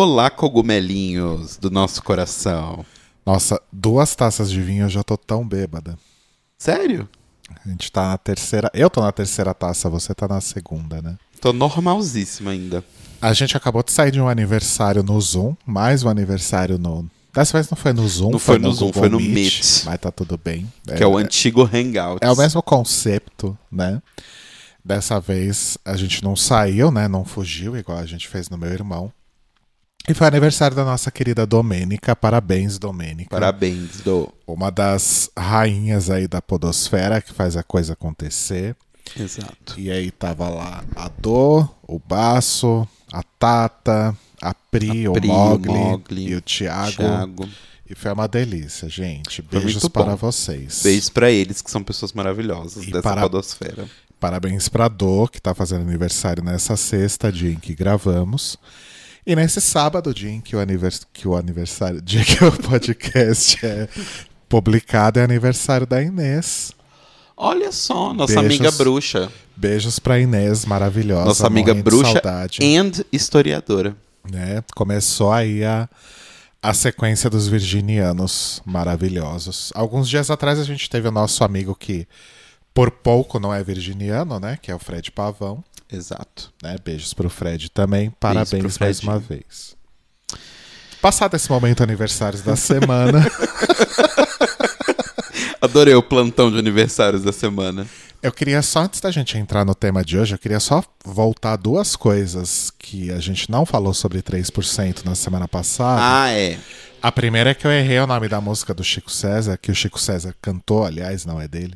Olá, cogumelinhos do nosso coração. Nossa, duas taças de vinho eu já tô tão bêbada. Sério? A gente tá na terceira. Eu tô na terceira taça, você tá na segunda, né? Tô normalzíssima ainda. A gente acabou de sair de um aniversário no Zoom, mais um aniversário no. Dessa vez não foi no Zoom, Não foi no no Zoom, Google foi no Meet, Meet. Mas tá tudo bem. Que é o antigo Hangout. É o mesmo conceito, né? Dessa vez a gente não saiu, né? Não fugiu, igual a gente fez no meu irmão. E foi aniversário da nossa querida Domênica. Parabéns, Domênica. Parabéns, do. Uma das rainhas aí da podosfera que faz a coisa acontecer. Exato. E aí tava lá a Dô, o Baço, a Tata, a Pri, A o, Pri, o Mogli, Mogli, e o Thiago. Thiago. E foi uma delícia, gente. Beijos muito bom. para vocês. Beijos pra eles, que são pessoas maravilhosas E dessa para- podosfera. Parabéns pra Dô, que tá fazendo aniversário nessa sexta, dia em que gravamos. E nesse sábado, dia em que o, anivers... que o aniversário, dia que o podcast é publicado, é aniversário da Inês. Olha só, nossa Beijos. amiga bruxa. Beijos pra Inês, maravilhosa. Nossa amiga bruxa and historiadora. né? Começou aí a, a sequência dos virginianos maravilhosos. Alguns dias atrás a gente teve o nosso amigo que por pouco não é virginiano, né? Que é o Fred Pavão. Exato. Né? Beijos pro Fred também. Parabéns pro mais uma vez. Passado esse momento aniversários da semana, Adorei o plantão de aniversários da semana. eu queria só, antes da gente entrar no tema de hoje, eu queria só voltar duas coisas que a gente não falou sobre 3% na semana passada. Ah, é. A primeira é que eu errei o nome da música do Chico César, que o Chico César cantou, aliás, não é dele.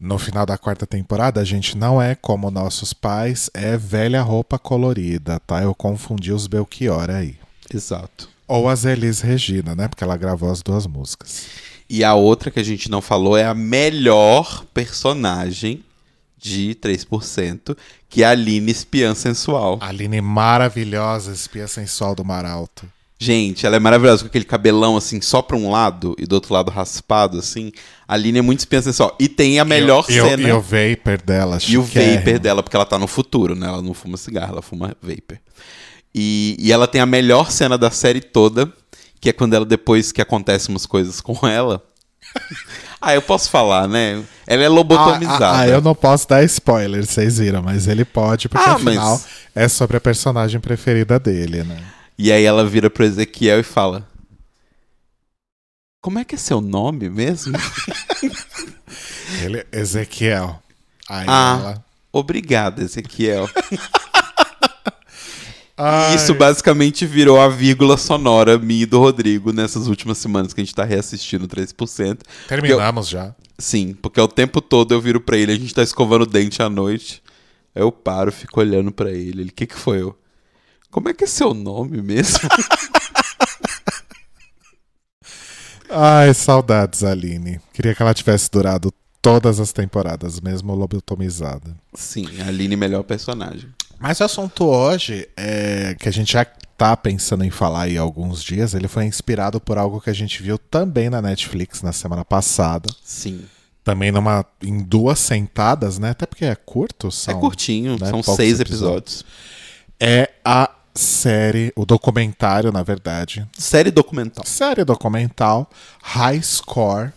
No final da quarta temporada, a gente não é como nossos pais, é velha roupa colorida, tá? Eu confundi os Belchior aí. Exato. Ou as Elis Regina, né? Porque ela gravou as duas músicas. E a outra que a gente não falou é a melhor personagem de 3%, que é a Aline Espiã Sensual. Aline maravilhosa, espia sensual do Mar Alto. Gente, ela é maravilhosa com aquele cabelão assim, só pra um lado e do outro lado raspado, assim. A Aline é muito espiã sensual. E tem a melhor e, o- cena. E o vapor dela, E o vapor dela, porque ela tá no futuro, né? Ela não fuma cigarro, ela fuma vapor. E, e ela tem a melhor cena da série toda, que é quando ela, depois que acontecem umas coisas com ela. ah, eu posso falar, né? Ela é lobotomizada. Ah, ah, eu não posso dar spoiler, vocês viram, mas ele pode, porque Ah, afinal mas- é sobre a personagem preferida dele, né? E aí ela vira pro Ezequiel e fala: Como é que é seu nome mesmo? Ele, Ezequiel. Aí Ah. ela. Obrigada, Ezequiel. Ai, isso basicamente virou a vírgula sonora minha e do Rodrigo nessas últimas semanas que a gente tá reassistindo 3%. terminamos já. Sim, porque o tempo todo eu viro pra ele, a gente tá escovando o dente à noite. Aí eu paro, fico olhando pra ele. Ele, o que que foi eu? Como é que é seu nome mesmo? Ai, saudades, Aline. Queria que ela tivesse durado todas as temporadas, mesmo lobotomizada. Sim, a Aline melhor personagem. Mas o assunto hoje, é, que a gente já tá pensando em falar aí há alguns dias, ele foi inspirado por algo que a gente viu também na Netflix na semana passada. Sim. Também numa, em duas sentadas, né? Até porque é curto. São, é curtinho, né, são poucos seis episódios. episódios. É a série, o documentário, na verdade. Série documental. Série documental High Score,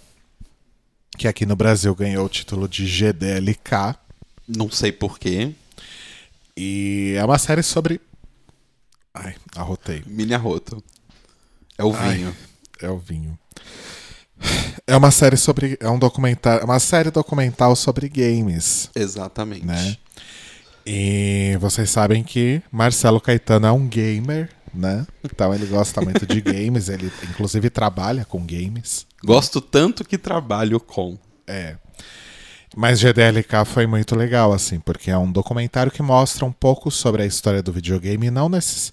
que aqui no Brasil ganhou o título de GDLK. Não sei porquê. E é uma série sobre. Ai, arrotei. Mini arroto. É o Ai. vinho. É o vinho. É uma série sobre. É um documentário. É uma série documental sobre games, Exatamente. né? E vocês sabem que Marcelo Caetano é um gamer, né? Então ele gosta muito de games, ele inclusive trabalha com games. Gosto tanto que trabalho com. É. Mas GDLK foi muito legal, assim, porque é um documentário que mostra um pouco sobre a história do videogame, e não nesses.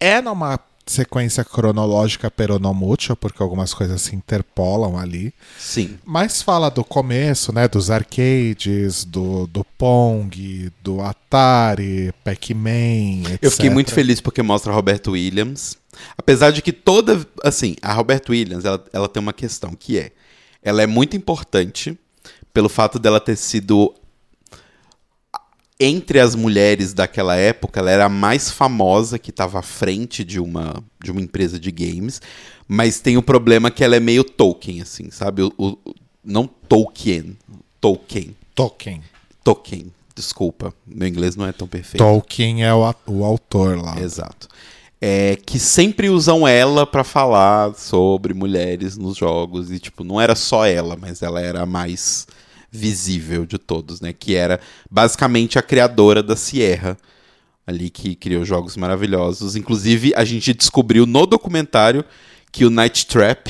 É numa sequência cronológica peronomútil, porque algumas coisas se interpolam ali. Sim. Mas fala do começo, né? Dos arcades, do, do Pong, do Atari, Pac-Man, etc. Eu fiquei muito feliz porque mostra a Roberto Williams. Apesar de que toda. Assim, a Roberto Williams, ela, ela tem uma questão que é. Ela é muito importante pelo fato dela ter sido entre as mulheres daquela época, ela era a mais famosa, que estava à frente de uma, de uma empresa de games. Mas tem o problema que ela é meio Tolkien, assim, sabe? O, o- não Tolkien. Tolkien. Tolkien. Tolkien. Desculpa, meu inglês não é tão perfeito. Tolkien é o, o autor lá. Exato. É, que sempre usam ela pra falar sobre mulheres nos jogos. E, tipo, não era só ela, mas ela era a mais visível de todos, né? Que era basicamente a criadora da Sierra. Ali que criou jogos maravilhosos. Inclusive, a gente descobriu no documentário que o Night Trap,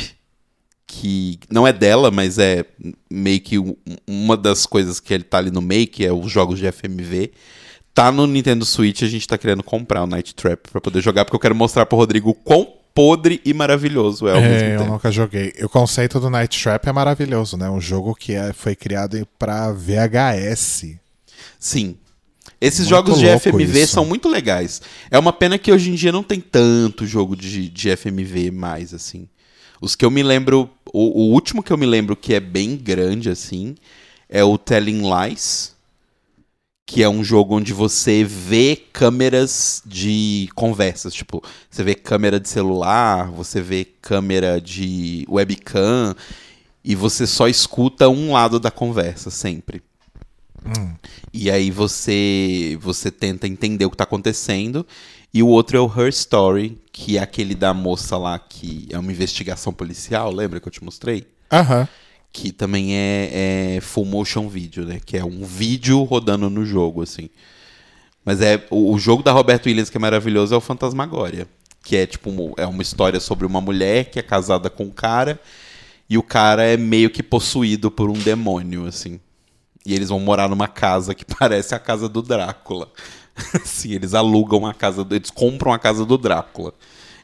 que não é dela, mas é meio que um- uma das coisas que ele tá ali no meio, que é os jogos de FMV. Tá no Nintendo Switch, a gente tá querendo comprar o Night Trap pra poder jogar, porque eu quero mostrar pro Rodrigo o quão podre e maravilhoso é ao É, mesmo eu nunca joguei. O conceito do Night Trap é maravilhoso, né? Um jogo que é- foi criado pra VHS. Sim. Esses Muito jogos de FMV isso. são muito legais. É uma pena que hoje em dia não tem tanto jogo de, de FMV mais, assim. Os que eu me lembro. O, o último que eu me lembro que é bem grande, assim, é o Telling Lies. Que é um jogo onde você vê câmeras de conversas. Tipo, você vê câmera de celular, você vê câmera de webcam. E você só escuta um lado da conversa sempre. E aí você você tenta entender o que tá acontecendo. E o outro é o Her Story, que é aquele da moça lá que é uma investigação policial, lembra que eu te mostrei? Aham. Que também é, é full motion video, né? Que é um vídeo rodando no jogo, assim. Mas é o, o jogo da Roberto Williams que é maravilhoso é o Fantasmagória. Que é tipo um- é uma história sobre uma mulher que é casada com um cara e o cara é meio que possuído por um demônio, assim. E eles vão morar numa casa que parece a casa do Drácula. assim, eles alugam a casa, do, eles compram a casa do Drácula.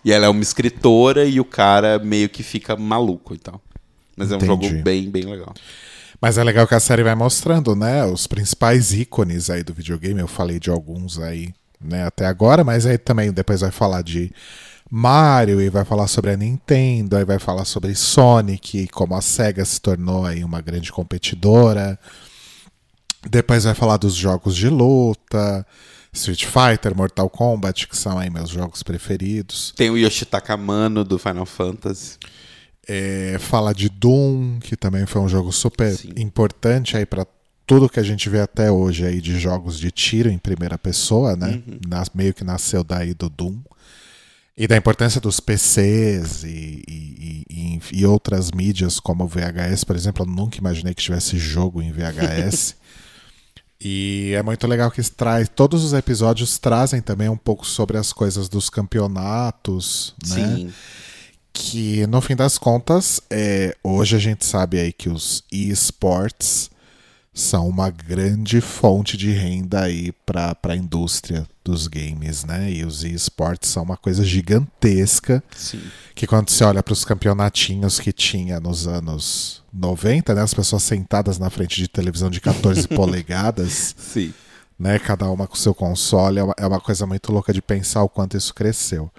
E ela é uma escritora e o cara meio que fica maluco e tal. Mas é um Entendi. jogo bem, bem legal. Mas é legal que a série vai mostrando, né? Os principais ícones aí do videogame. Eu falei de alguns aí, né, até agora, mas aí também depois vai falar de Mario e vai falar sobre a Nintendo, aí vai falar sobre Sonic, e como a SEGA se tornou aí uma grande competidora. Depois vai falar dos jogos de luta, Street Fighter, Mortal Kombat, que são aí meus jogos preferidos. Tem o Yoshitaka Mano do Final Fantasy. É, fala de Doom, que também foi um jogo super Sim. importante aí para tudo que a gente vê até hoje aí de jogos de tiro em primeira pessoa, né? Nas- meio que nasceu daí do Doom. E da importância dos PCs e, e- e- e outras mídias como o VHS, por exemplo, eu nunca imaginei que tivesse jogo em VHS. E é muito legal que traz. Todos os episódios trazem também um pouco sobre as coisas dos campeonatos, né? Sim. Que no fim das contas, é, hoje a gente sabe aí que os esports são uma grande fonte de renda aí para a indústria dos games, né? E os esports são uma coisa gigantesca Sim. que quando você olha para os campeonatinhos que tinha nos anos 90, né? As pessoas sentadas na frente de televisão de 14 polegadas, Sim. né? Cada uma com seu console. É uma, é uma coisa muito louca de pensar o quanto isso cresceu.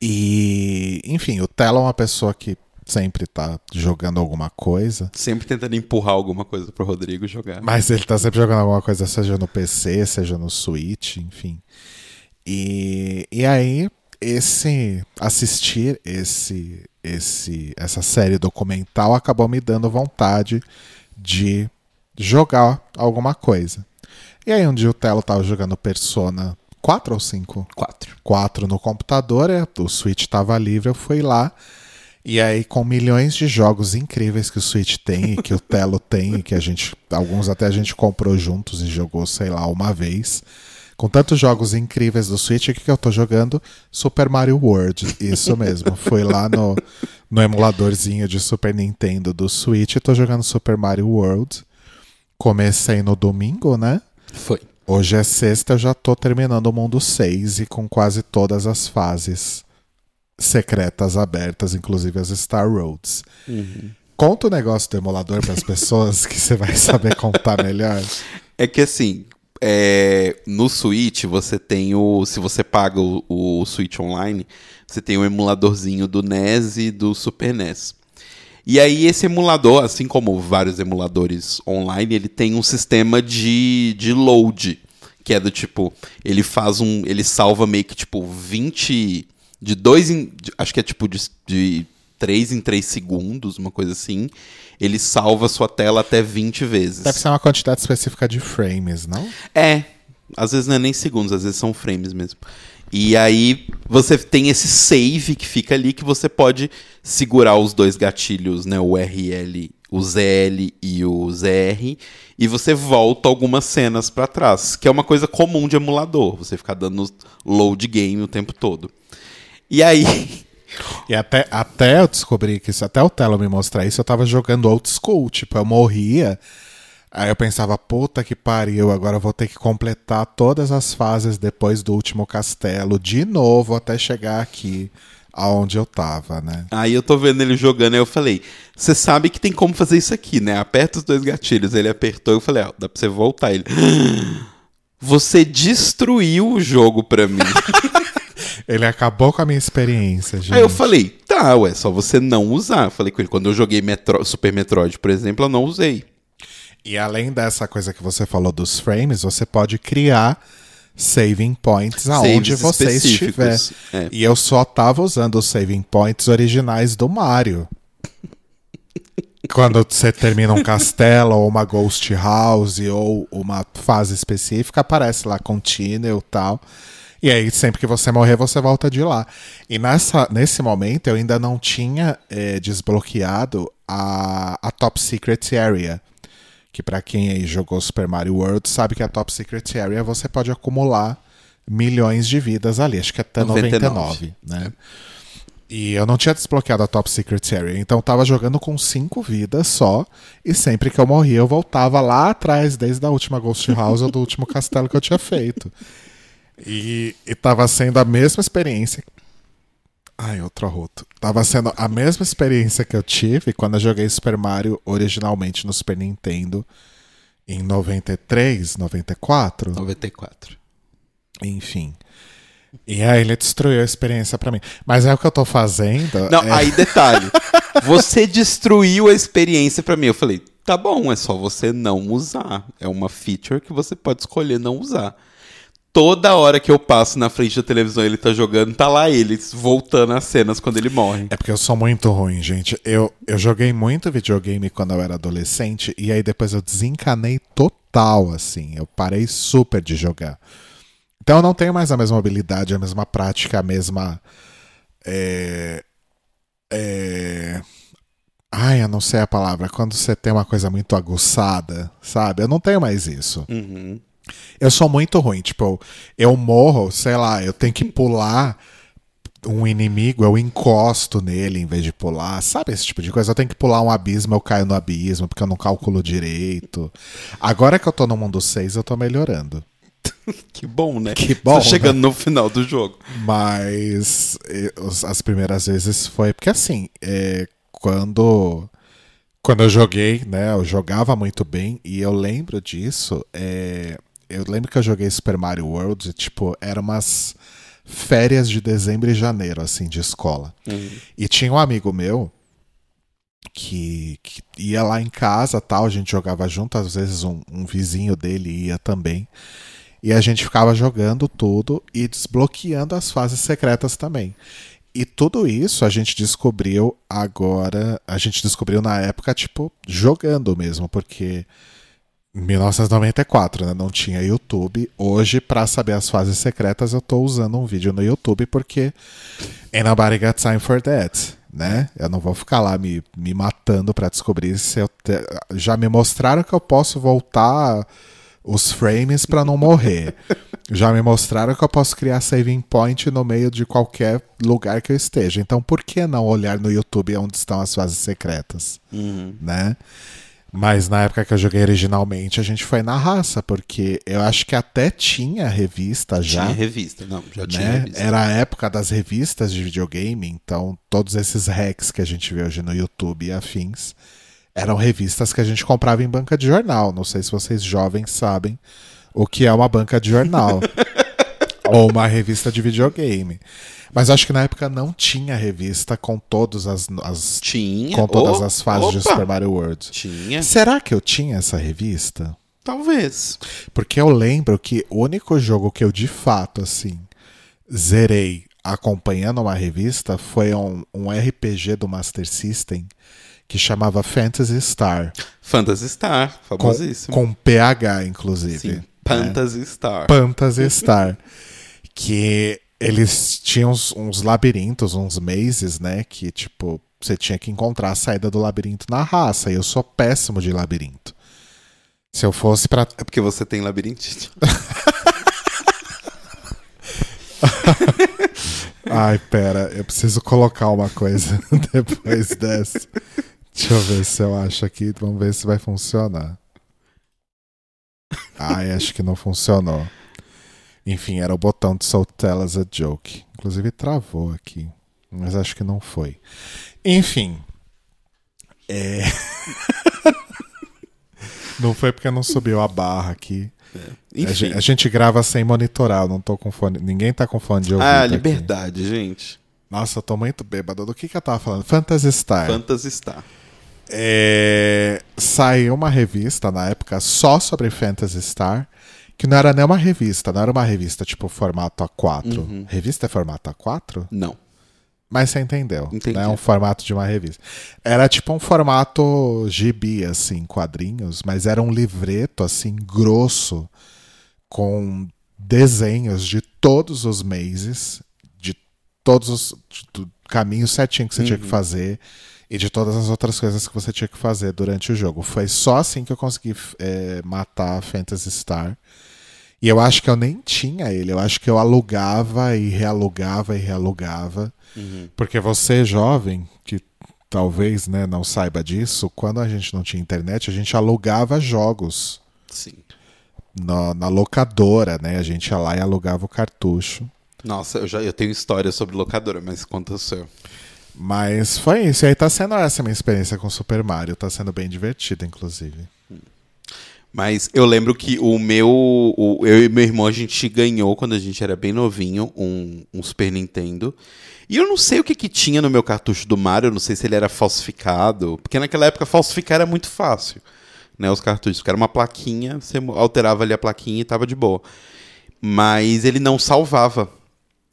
E, enfim, o Telo é uma pessoa que sempre tá jogando alguma coisa. Sempre tentando empurrar alguma coisa pro Rodrigo jogar. Mas ele tá sempre jogando alguma coisa, seja no PC, seja no Switch, enfim. E, e aí, esse assistir esse, esse essa série documental acabou me dando vontade de jogar alguma coisa. E aí um dia o Telo tava jogando Persona 4 ou 5? Quatro. 4 no computador, é, o Switch estava livre, eu fui lá. E aí, com milhões de jogos incríveis que o Switch tem, e que o Telo tem, e que a gente. Alguns até a gente comprou juntos e jogou, sei lá, uma vez. Com tantos jogos incríveis do Switch, o que, que eu tô jogando? Super Mario World. Isso mesmo. Fui lá no, no emuladorzinho de Super Nintendo do Switch e tô jogando Super Mario World. Comecei no domingo, né? Foi. Hoje é sexta, eu já tô terminando o mundo 6 e com quase todas as fases secretas abertas, inclusive as Star Roads. Conta o negócio do emulador para as pessoas que você vai saber contar melhor. É que assim, é, no Switch você tem o. Se você paga o, o Switch Online, você tem o emuladorzinho do NES e do Super NES. E aí esse emulador, assim como vários emuladores online, ele tem um sistema de, de load, que é do tipo, ele faz um, ele salva meio que tipo 20 de dois em, de, acho que é tipo de, de 3 em 3 segundos, uma coisa assim. Ele salva sua tela até 20 vezes. Deve ser uma quantidade específica de frames, não? É, às vezes não é nem segundos, às vezes são frames mesmo. E aí você tem esse save que fica ali que você pode segurar os dois gatilhos, né, o RL, o ZL e o ZR, e você volta algumas cenas para trás, que é uma coisa comum de emulador, você ficar dando load game o tempo todo. E aí E até, até eu descobri que isso, até o Telo me mostrar isso, eu tava jogando old school, tipo, eu morria Aí eu pensava, puta que pariu, agora eu vou ter que completar todas as fases depois do último castelo de novo até chegar aqui aonde eu tava, né? Aí eu tô vendo ele jogando, aí eu falei, você sabe que tem como fazer isso aqui, né? Aperta os dois gatilhos. Ele apertou, eu falei, ó, dá pra você voltar. Ele, você destruiu o jogo pra mim. ele acabou com a minha experiência, gente. Aí eu falei, tá, ué, só você não usar. Falei com ele, quando eu joguei Metro Super Metroid, por exemplo, eu não usei. E além dessa coisa que você falou dos frames, você pode criar saving points aonde Saves você estiver. é. E eu só tava usando os saving points originais do Mario. Quando você termina um castelo, ou uma ghost house, ou uma fase específica, aparece lá continue e tal. E aí, sempre que você morrer, você volta de lá. E nessa, nesse momento, eu ainda não tinha eh, desbloqueado a, a Top Secret Area que para quem aí jogou Super Mario World sabe que a Top Secret Area você pode acumular milhões de vidas ali, acho que até 99, 99 né? E eu não tinha desbloqueado a Top Secret Area, então eu tava jogando com cinco vidas só, e sempre que eu morria eu voltava lá atrás, desde a última Ghost House ou do último castelo que eu tinha feito. E, e tava sendo a mesma experiência Ai, outro arroto. Tava sendo a mesma experiência que eu tive quando eu joguei Super Mario originalmente no Super Nintendo em 93, 94. 94. Enfim. E aí ele destruiu a experiência para mim. Mas é o que eu tô fazendo. Não, é... aí detalhe. Você destruiu a experiência para mim. Eu falei, tá bom, é só você não usar. É uma feature que você pode escolher não usar toda hora que eu passo na frente da televisão ele tá jogando, tá lá ele voltando às cenas quando ele morre. É porque eu sou muito ruim, gente. Eu, eu joguei muito videogame quando eu era adolescente e aí depois eu desencanei total, assim. Eu parei super de jogar. Então eu não tenho mais a mesma habilidade, a mesma prática, a mesma. É, é... Ai, eu não sei a palavra. Quando você tem uma coisa muito aguçada, sabe? Eu não tenho mais isso. Uhum. Eu sou muito ruim, tipo, eu morro, sei lá, eu tenho que pular um inimigo, eu encosto nele em vez de pular, sabe esse tipo de coisa? Eu tenho que pular um abismo, eu caio no abismo, porque eu não calculo direito. Agora que eu tô no mundo 6, eu tô melhorando. que bom, né? Que bom. Tô chegando né? no final do jogo. Mas as primeiras vezes foi. Porque assim, é, quando. Quando eu joguei, né? Eu jogava muito bem e eu lembro disso. É, eu lembro que eu joguei Super Mario World, tipo, eram umas férias de dezembro e janeiro, assim, de escola. Uhum. E tinha um amigo meu que, que, ia lá em casa, tal, a gente jogava junto, às vezes um, um vizinho dele ia também. E a gente ficava jogando tudo e desbloqueando as fases secretas também. E tudo isso a gente descobriu agora, a gente descobriu na época, tipo, jogando mesmo, porque 1994, né? Não tinha YouTube. Hoje, para saber as fases secretas, eu tô usando um vídeo no YouTube porque ain't nobody got time for that, né? Eu não vou ficar lá me, me matando para descobrir se eu te... já me mostraram que eu posso voltar os frames para não morrer. já me mostraram que eu posso criar saving point no meio de qualquer lugar que eu esteja. Então, por que não olhar no YouTube onde estão as fases secretas, uhum. né? Mas na época que eu joguei originalmente, a gente foi na raça, porque eu acho que até tinha revista já. Tinha revista, não, já né? tinha revista. Era a época das revistas de videogame, então todos esses hacks que a gente vê hoje no YouTube e afins eram revistas que a gente comprava em banca de jornal. Não sei se vocês jovens sabem o que é uma banca de jornal. Ou uma revista de videogame. Mas acho que na época não tinha revista com todas as, as Tinha. com todas Oh, as fases de opa! Super Mario World. Tinha. Será que eu tinha essa revista? Talvez. Porque eu lembro que o único jogo que eu de fato, assim, zerei acompanhando uma revista foi um, um RPG do Master System que chamava Fantasy Star. Phantasy Star, Com, famosíssimo. com PH, inclusive. Sim. Né? Phantasy Star. Fantasy Star. que eles tinham uns, uns labirintos, uns mazes, né? Que, tipo, você tinha que encontrar a saída do labirinto na raça. E eu sou péssimo de labirinto. Se eu fosse pra. É porque você tem labirintite. Ai, pera, eu preciso colocar uma coisa depois dessa. Deixa eu ver se eu acho aqui. Vamos ver se vai funcionar. Ai, acho que não funcionou. Enfim, era o botão de So Tell Us a Joke. Inclusive travou aqui. Mas acho que não foi. Enfim. É. não foi porque não subiu a barra aqui. A Enfim. gente, a gente grava sem monitorar, não tô com fone. Ninguém tá com fone de ouvido. Ah, aqui. liberdade, gente. Nossa, eu tô muito bêbado. Do que que eu tava falando? Phantasy Star. Phantasy Star. É, Saiu uma revista na época só sobre Phantasy Star, que não era nem uma revista, não era uma revista tipo formato A4. Uhum. Revista é formato A4? Não. Mas você entendeu. Entendi. É um formato de uma revista. Era tipo um formato gibi, assim, quadrinhos, mas era um livreto, assim, grosso, com desenhos de todos os meses, de todos os de- do caminho certinho que você tinha que fazer e de todas as outras coisas que você tinha que fazer durante o jogo. Foi só assim que eu consegui é, matar a Phantasy Star. E eu acho que eu nem tinha ele, eu acho que eu alugava e realugava e realugava. Porque você, jovem, que talvez né, não saiba disso, quando a gente não tinha internet, a gente alugava jogos Sim. na, na locadora, né? A gente ia lá e alugava o cartucho. Nossa, eu já eu tenho história sobre locadora, mas conta o seu. Mas foi isso. E aí tá sendo essa a minha experiência com Super Mario. Tá sendo bem divertido, inclusive. Mas eu lembro que o meu. o- eu e meu irmão, a gente ganhou quando a gente era bem novinho um, um Super Nintendo. E eu não sei o que, que tinha no meu cartucho do Mario, não sei se ele era falsificado. Porque naquela época falsificar era muito fácil. Né, os cartuchos. Porque era uma plaquinha, você alterava ali a plaquinha e tava de boa. Mas ele não salvava.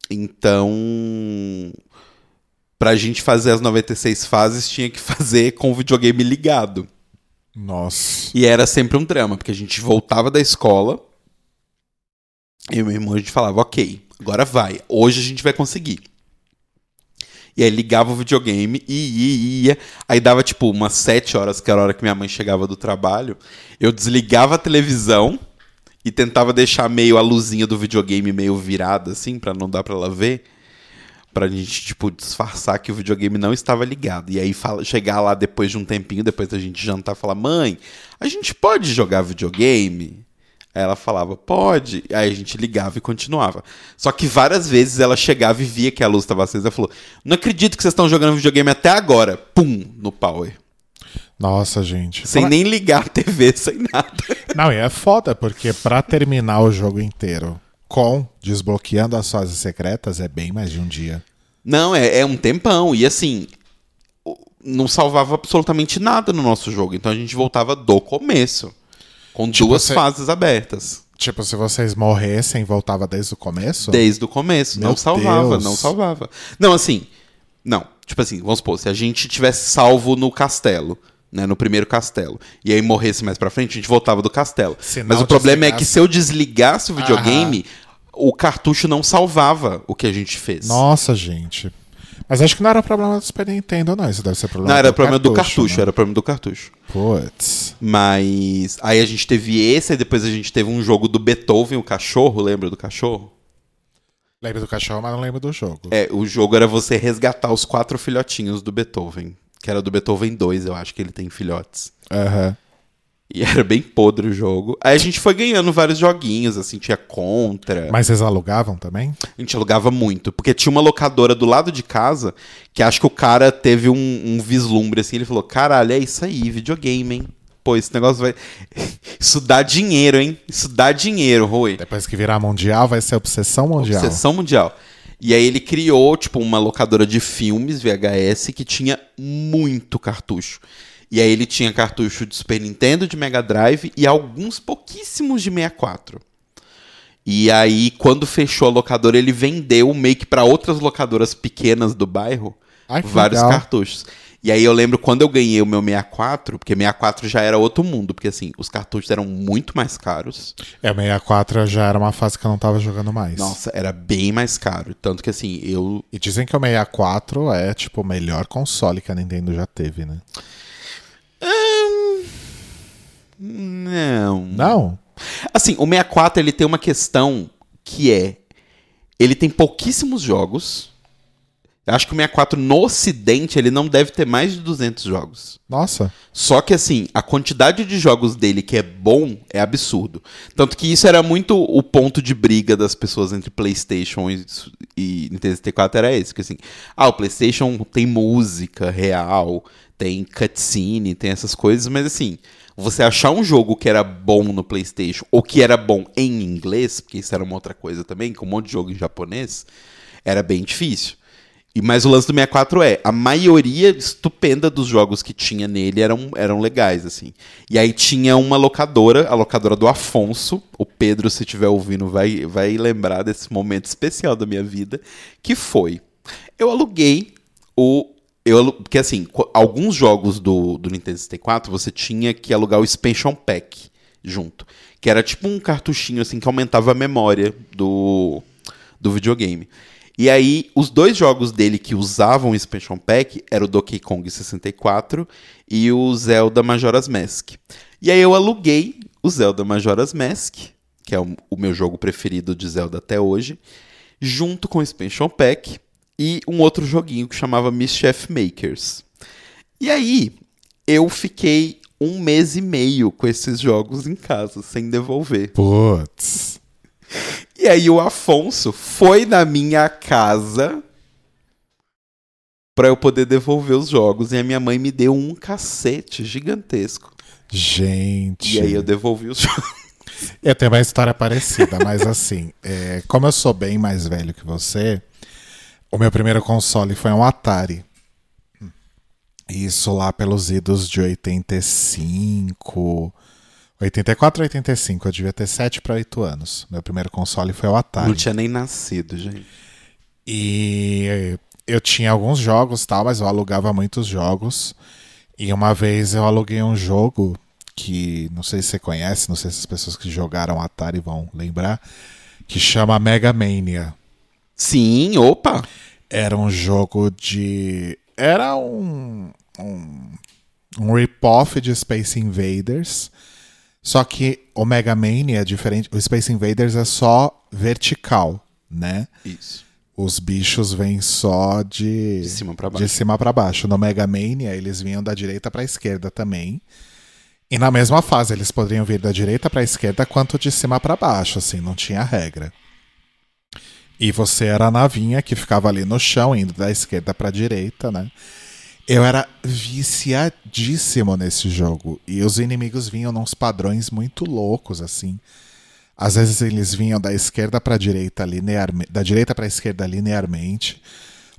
Então. Pra gente fazer as 96 fases, tinha que fazer com o videogame ligado. Nossa. E era sempre um drama, porque a gente voltava da escola e o meu irmão a gente falava, ok, agora vai, hoje a gente vai conseguir. E aí ligava o videogame e ia, ia. Aí dava tipo umas sete horas, que era a hora que minha mãe chegava do trabalho. Eu desligava a televisão e tentava deixar meio a luzinha do videogame meio virada, assim, pra não dar pra ela ver. Pra gente, tipo, disfarçar que o videogame não estava ligado. E aí fala, chegar lá depois de um tempinho, depois da gente jantar, falar, mãe, a gente pode jogar videogame? Aí ela falava, pode. Aí a gente ligava e continuava. Só que várias vezes ela chegava e via que a luz estava acesa e falou: Não acredito que vocês estão jogando videogame até agora. Pum, no power. Nossa, gente. Sem é- nem ligar a TV, sem nada. Não, e é foda, porque pra terminar o jogo inteiro com desbloqueando as fases secretas é bem mais de um dia. Não, é, é um tempão. E assim, não salvava absolutamente nada no nosso jogo. Então a gente voltava do começo. Com Tipo, duas você- fases abertas. Tipo, se vocês morressem, voltava desde o começo? Desde o começo. Meu não salvava, Deus. não salvava. Não, assim. Não. Tipo assim, vamos supor, se a gente tivesse salvo no castelo. Né, no primeiro castelo. E aí morresse mais pra frente, a gente voltava do castelo. Mas o problema é desligasse- que se eu desligasse o videogame, o cartucho não salvava o que a gente fez. Nossa, gente. Mas acho que não era problema do Super Nintendo, não. Isso deve ser problema Não, era do problema do cartucho, né? era problema do cartucho. Putz. Mas aí a gente teve esse, aí depois a gente teve um jogo do Beethoven, o cachorro, lembra do cachorro? Lembro do cachorro, mas não lembro do jogo. É, o jogo era você resgatar os quatro filhotinhos do Beethoven. Que era do Beethoven 2, eu acho que ele tem filhotes. Aham. E era bem podre o jogo. Aí a gente foi ganhando vários joguinhos, assim, tinha Contra. Mas vocês alugavam também? A gente alugava muito. Porque tinha uma locadora do lado de casa que acho que o cara teve um, um vislumbre, assim. Ele falou: caralho, é isso aí, videogame, hein? pô, esse negócio vai. Isso dá dinheiro, hein? Isso dá dinheiro, Rui. Depois que virar mundial, vai ser obsessão mundial. Obsessão mundial. E aí ele criou, tipo, uma locadora de filmes VHS que tinha muito cartucho. E aí ele tinha cartucho de Super Nintendo, de Mega Drive e alguns pouquíssimos de 64. E aí, quando fechou a locadora, ele vendeu meio que para outras locadoras pequenas do bairro Ai, vários legal. cartuchos. E aí eu lembro quando eu ganhei o meu 64, porque 64 já era outro mundo, porque assim, os cartuchos eram muito mais caros. É, o 64 já era uma fase que eu não tava jogando mais. Nossa, era bem mais caro. Tanto que assim, eu. E dizem que o 64 é, tipo, o melhor console que a Nintendo já teve, né? Hum, Não. Não? Assim, o 64 ele tem uma questão que é. Ele tem pouquíssimos jogos. Eu acho que o 64 no ocidente ele não deve ter mais de 200 jogos. Nossa. Só que assim, a quantidade de jogos dele que é bom é absurdo. Tanto que isso era muito o ponto de briga das pessoas entre PlayStation e, e Nintendo 64 era esse, que assim, ah, o PlayStation tem música real, tem cutscene, tem essas coisas, mas assim, você achar um jogo que era bom no PlayStation ou que era bom em inglês, porque isso era uma outra coisa também, com um monte de jogo em japonês, era bem difícil. E mas o lance do 64 é, a maioria estupenda dos jogos que tinha nele eram, eram legais, assim. E aí tinha uma locadora, a locadora do Afonso. O Pedro, se estiver ouvindo, vai, vai lembrar desse momento especial da minha vida. Que foi. Eu aluguei o. Eu, porque assim, alguns jogos do, do Nintendo 64 você tinha que alugar o Expansion Pack junto. Que era tipo um cartuchinho assim que aumentava a memória do, do videogame. E aí, os dois jogos dele que usavam o Expansion Pack eram o Donkey Kong 64 e o Zelda Majora's Mask. E aí eu aluguei o Zelda Majora's Mask, que é o, o meu jogo preferido de Zelda até hoje, junto com o Expansion Pack e um outro joguinho que chamava Mischief Makers. E aí, eu fiquei um mês e meio com esses jogos em casa, sem devolver. Putz. E aí o Afonso foi na minha casa pra eu poder devolver os jogos e a minha mãe me deu um cacete gigantesco. Gente. E aí eu devolvi os jogos. Eu tenho uma história parecida, mas assim, é, como eu sou bem mais velho que você, o meu primeiro console foi um Atari. Isso lá pelos idos de 85. 84, 85. Eu devia ter 7 para 8 anos. Meu primeiro console foi o Atari. Não tinha nem nascido, gente. E eu tinha alguns jogos tal, mas eu alugava muitos jogos. E uma vez eu aluguei um jogo que não sei se você conhece, não sei se as pessoas que jogaram Atari vão lembrar, que chama Mega Mania. Sim, opa! Era um jogo de. Era um. Um, um rip-off de Space Invaders. Só que o Mega Mania é diferente. O Space Invaders é só vertical, né? Isso. Os bichos vêm só de, De cima pra baixo. de cima pra baixo. No Mega Mania, eles vinham da direita pra esquerda também. E na mesma fase, eles poderiam vir da direita pra esquerda quanto de cima pra baixo, assim, não tinha regra. E você era a navinha que ficava ali no chão, indo da esquerda pra direita, né? Eu era viciadíssimo nesse jogo. E os inimigos vinham nos padrões muito loucos, assim. Às vezes eles vinham da esquerda para direita linearmente, da direita para esquerda linearmente,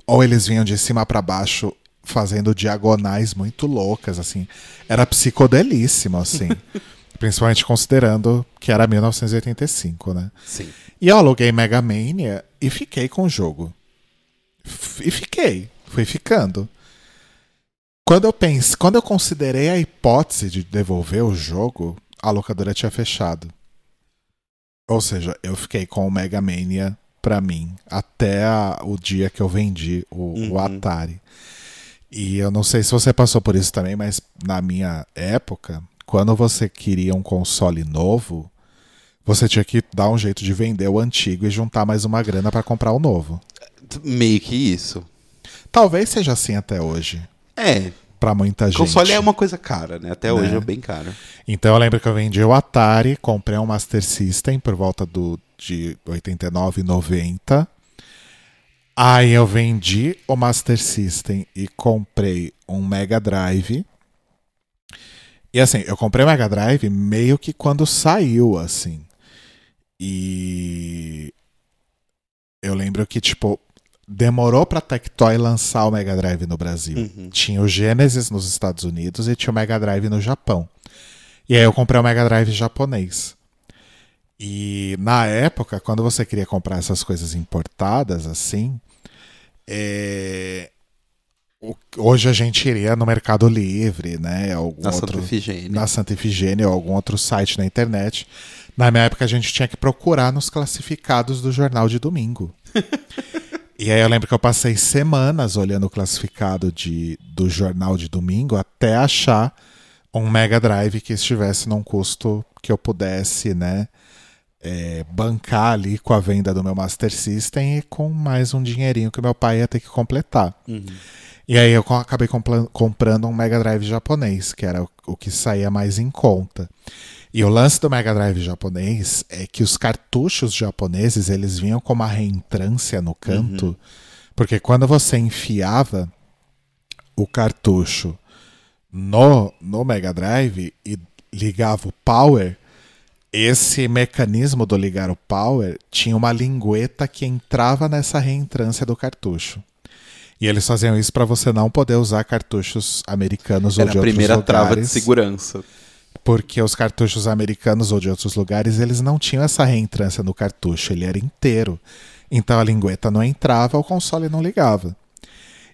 ou eles vinham de cima para baixo fazendo diagonais muito loucas, assim. Era psicodelíssimo, assim. Principalmente considerando que era 1985, né? Sim. E eu aluguei Mega Mania e fiquei com o jogo. F- E fiquei. Fui ficando. Quando eu pensei, quando eu considerei a hipótese de devolver o jogo, a locadora tinha fechado. Ou seja, eu fiquei com o Mega Mania pra mim até a- o dia que eu vendi o, o Uhum. Atari. E eu não sei se você passou por isso também, mas na minha época, quando você queria um console novo, você tinha que dar um jeito de vender o antigo e juntar mais uma grana pra comprar o novo. Meio que isso. Talvez seja assim até hoje, É, Pra muita gente. console é uma coisa cara, né? Até hoje Né? é bem cara. Então eu lembro que eu vendi o Atari, comprei um Master System por volta do, de 89, 90. Aí eu vendi o Master System e comprei um Mega Drive. E assim, eu comprei o Mega Drive meio que quando saiu, assim. E. Eu lembro que, tipo, demorou pra Tectoy lançar o Mega Drive no Brasil. Uhum. Tinha o Genesis nos Estados Unidos e tinha o Mega Drive no Japão. E aí eu comprei o Mega Drive japonês. E na época, quando você queria comprar essas coisas importadas, assim, é, hoje a gente iria no Mercado Livre, né? Algum Na outro, Santa Efigênia. na Santa Efigênia ou algum outro site na internet. Na minha época a gente tinha que procurar nos classificados do jornal de domingo. e aí eu lembro que eu passei semanas olhando o classificado de, do jornal de domingo até achar um Mega Drive que estivesse num custo que eu pudesse, né? é, bancar ali com a venda do meu Master System e com mais um dinheirinho que meu pai ia ter que completar. Uhum. E aí eu acabei comprando um Mega Drive japonês, que era o, que saía mais em conta. E o lance do Mega Drive japonês é que os cartuchos japoneses eles vinham com uma reentrância no canto, porque quando você enfiava o cartucho no, no Mega Drive e ligava o power, esse mecanismo do ligar o power tinha uma lingueta que entrava nessa reentrância do cartucho. E eles faziam isso para você não poder usar cartuchos americanos ou Era de a outros primeira lugares, trava de segurança. porque os cartuchos americanos ou de outros lugares eles não tinham essa reentrância no cartucho, ele era inteiro. Então a lingueta não entrava, o console não ligava.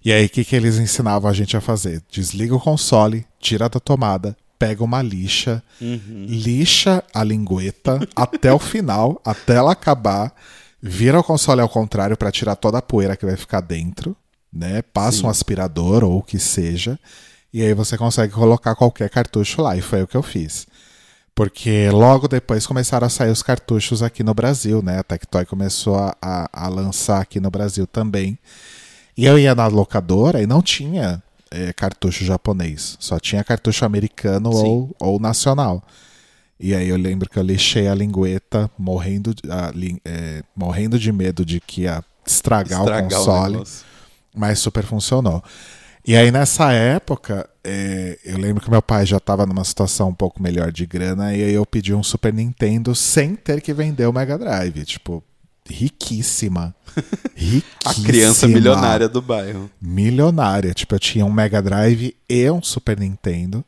E aí o que, que eles ensinavam a gente a fazer? Desliga o console, tira da tomada, pega uma lixa, Uhum. lixa a lingueta até o final, até ela acabar, vira o console ao contrário para tirar toda a poeira que vai ficar dentro, né? Passa Sim. um aspirador ou o que seja, e aí você consegue colocar qualquer cartucho lá, e foi o que eu fiz. Porque logo depois começaram a sair os cartuchos aqui no Brasil, né? A Tectoy começou a, a, a lançar aqui no Brasil também. E eu ia na locadora e não tinha é, cartucho japonês, só tinha cartucho americano Sim. ou, ou nacional. E aí eu lembro que eu lixei a lingueta, morrendo, de- a é, morrendo de medo de que ia estragar, Estragar o console, negócio. Mas super funcionou. E aí nessa época, é, eu lembro que meu pai já estava numa situação um pouco melhor de grana, e aí eu pedi um Super Nintendo sem ter que vender o Mega Drive. Tipo, riquíssima. riquíssima. A criança milionária do bairro. milionária. Tipo, eu tinha um Mega Drive e um Super Nintendo.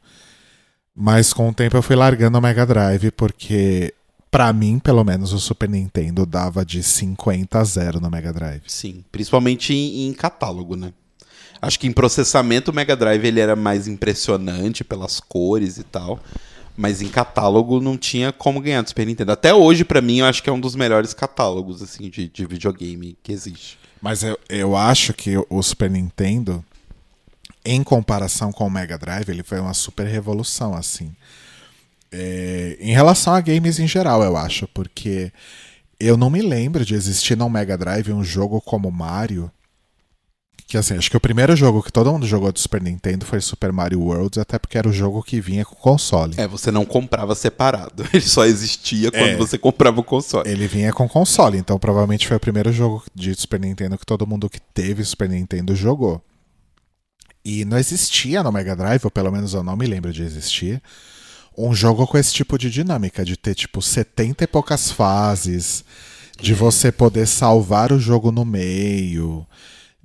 Mas com o tempo eu fui largando o Mega Drive porque, pra mim, pelo menos, o Super Nintendo dava de 50 a 0 no Mega Drive. Sim, principalmente em, em catálogo, né? Acho que em processamento o Mega Drive ele era mais impressionante pelas cores e tal, mas em catálogo não tinha como ganhar do Super Nintendo. Até hoje, pra mim, eu acho que é um dos melhores catálogos assim de, de videogame que existe. Mas eu, eu acho que o Super Nintendo, em comparação com o Mega Drive, ele foi uma super revolução, assim. É, em relação a games em geral, eu acho, porque eu não me lembro de existir no Mega Drive um jogo como Mario. Que assim, acho que o primeiro jogo que todo mundo jogou do Super Nintendo foi Super Mario World, até porque era o jogo que vinha com o console. É, você não comprava separado. Ele só existia quando É. você comprava o console. Ele vinha com console, então provavelmente foi o primeiro jogo de Super Nintendo que todo mundo que teve Super Nintendo jogou. E não existia no Mega Drive, ou pelo menos eu não me lembro de existir, um jogo com esse tipo de dinâmica, de ter tipo 70 e poucas fases, de você poder salvar o jogo no meio,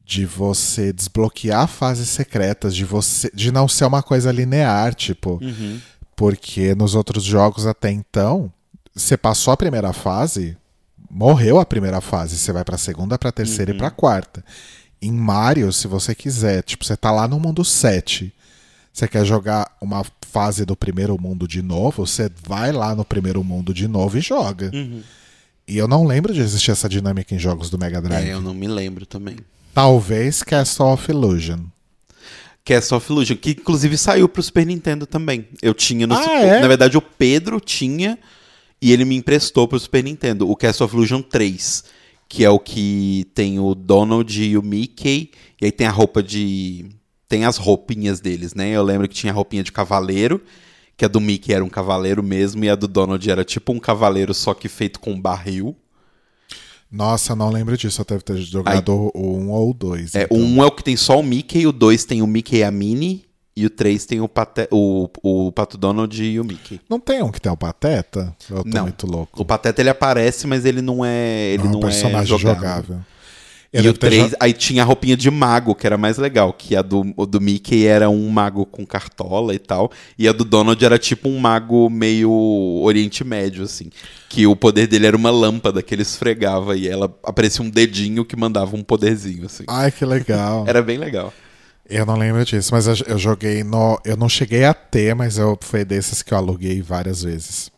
de você desbloquear fases secretas, de você de não ser uma coisa linear, tipo, Uhum. porque nos outros jogos até então, você passou a primeira fase, morreu a primeira fase, você vai pra segunda, pra terceira e pra quarta. Em Mario, se você quiser, tipo, você tá lá no mundo 7, você quer jogar uma fase do primeiro mundo de novo, você vai lá no primeiro mundo de novo e joga. Uhum. E eu não lembro de existir essa dinâmica em jogos do Mega Drive. É, eu não me lembro também. Talvez Castle of Illusion. Castle of Illusion, que inclusive saiu pro Super Nintendo também. Eu tinha no Ah, Super... é? Na verdade, o Pedro tinha e ele me emprestou pro Super Nintendo, o Castle of Illusion 3, que é o que tem o Donald e o Mickey, e aí tem a roupa de tem as roupinhas deles, né? Eu lembro que tinha a roupinha de cavaleiro, que a do Mickey era um cavaleiro mesmo e a do Donald era tipo um cavaleiro só que feito com barril. Nossa, não lembro disso. Eu deve ter jogado o 1 ou o 2. É, o um é o que tem só o Mickey, o dois tem o Mickey e a Minnie, E o 3 tem o, Pate o, o Pato Donald e o Mickey. Não tem um que tem o Pateta? Eu tô Não. muito louco. O Pateta ele aparece, mas ele não é. Ele Não é não, um personagem é jogável. jogável. E o ter 3, jo- aí tinha a roupinha de mago, que era mais legal. Que a do, do Mickey era um mago com cartola e tal. E a do Donald era tipo um mago meio Oriente Médio, assim. Que o poder dele era uma lâmpada que ele esfregava e ela aparecia um dedinho que mandava um poderzinho, assim. Ai, que legal. Era bem legal. Eu não lembro disso, mas eu, eu joguei no. Eu não cheguei a ter, mas eu, foi desses que eu aluguei várias vezes.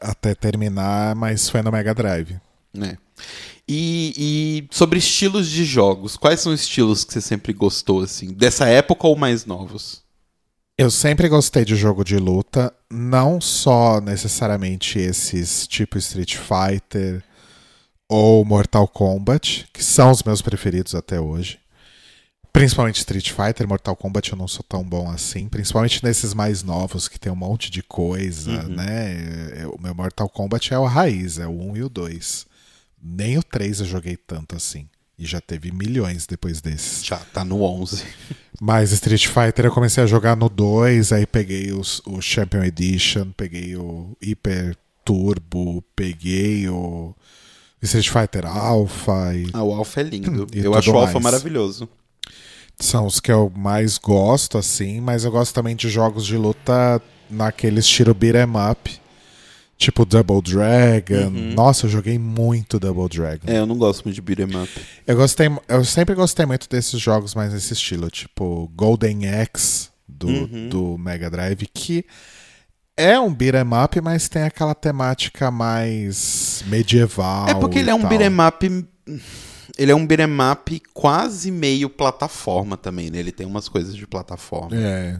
Até terminar, mas foi no Mega Drive. Né? E, e sobre estilos de jogos, quais são os estilos que você sempre gostou, assim? Dessa época ou mais novos? Eu sempre gostei de jogo de luta, não só necessariamente esses tipo Street Fighter ou Mortal Kombat, que são os meus preferidos até hoje. Principalmente Street Fighter, Mortal Kombat eu não sou tão bom assim, principalmente nesses mais novos que tem um monte de coisa, Uhum. né? É, O meu Mortal Kombat é o raiz, é o 1 e o 2. Nem o 3 eu joguei tanto assim. E já teve milhões depois desses. Já tá no 11. Mas Street Fighter eu comecei a jogar no 2, aí peguei os, o Champion Edition, peguei o Hyper Turbo, peguei o Street Fighter Alpha, e Ah, o Alpha é lindo. E eu acho o Alpha mais. maravilhoso. são os que eu mais gosto, assim, mas eu gosto também de jogos de luta naquele estilo beat'em up, tipo Double Dragon. Nossa, eu joguei muito Double Dragon. É, eu não gosto muito de beat'em up. Eu gostei, eu sempre gostei muito desses jogos mais nesse estilo, tipo Golden Axe do, Uhum. do Mega Drive, que é um beat'em up, mas tem aquela temática mais medieval. É porque ele é um beat'em up. Ele é um beat'em up quase meio plataforma também, né? Ele tem umas coisas de plataforma. É.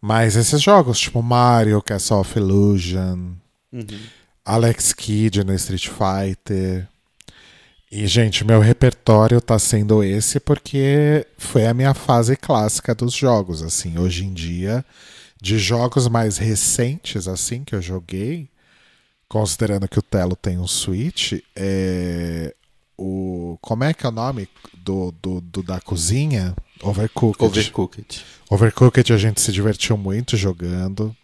Mas esses jogos, tipo Mario, Castle of Illusion, Uhum. Alex Kidd no Street Fighter. E, gente, meu repertório tá sendo esse porque foi a minha fase clássica dos jogos. Assim, hoje em dia, de jogos mais recentes, assim, que eu joguei, considerando que o Telo tem um Switch, é. O. Como é que é o nome do, do, do da cozinha? Overcooked. Overcooked. Overcooked a gente se divertiu muito jogando.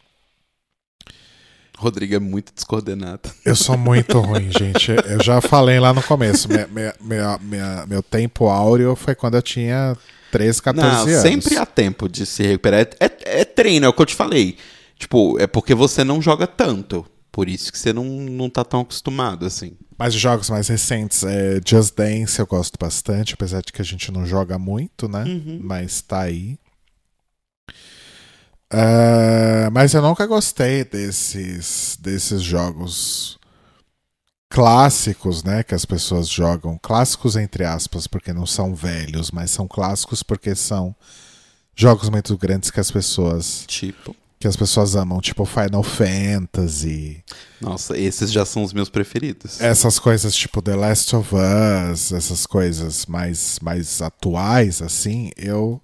Rodrigo é muito descoordenado. Eu sou muito ruim, gente. Eu já falei lá no começo. Minha, minha- minha- minha- meu tempo áureo foi quando eu tinha 13, 14 Não, anos. sempre há tempo de se recuperar. É, é- é treino, é o que eu te falei. Tipo, é porque você não joga tanto. Por isso que você não, não tá tão acostumado, assim. Mas os jogos mais recentes, é, Just Dance eu gosto bastante, apesar de que a gente não joga muito, né? Uhum. Mas tá aí. Ah, mas eu nunca gostei desses, desses jogos clássicos, né? Que as pessoas jogam. Clássicos entre aspas, porque não são velhos, mas são clássicos porque são jogos muito grandes que as pessoas Tipo. Que as pessoas amam, tipo Final Fantasy. Nossa, esses já são os meus preferidos. Essas coisas tipo The Last of Us, essas coisas mais, mais atuais, assim, eu.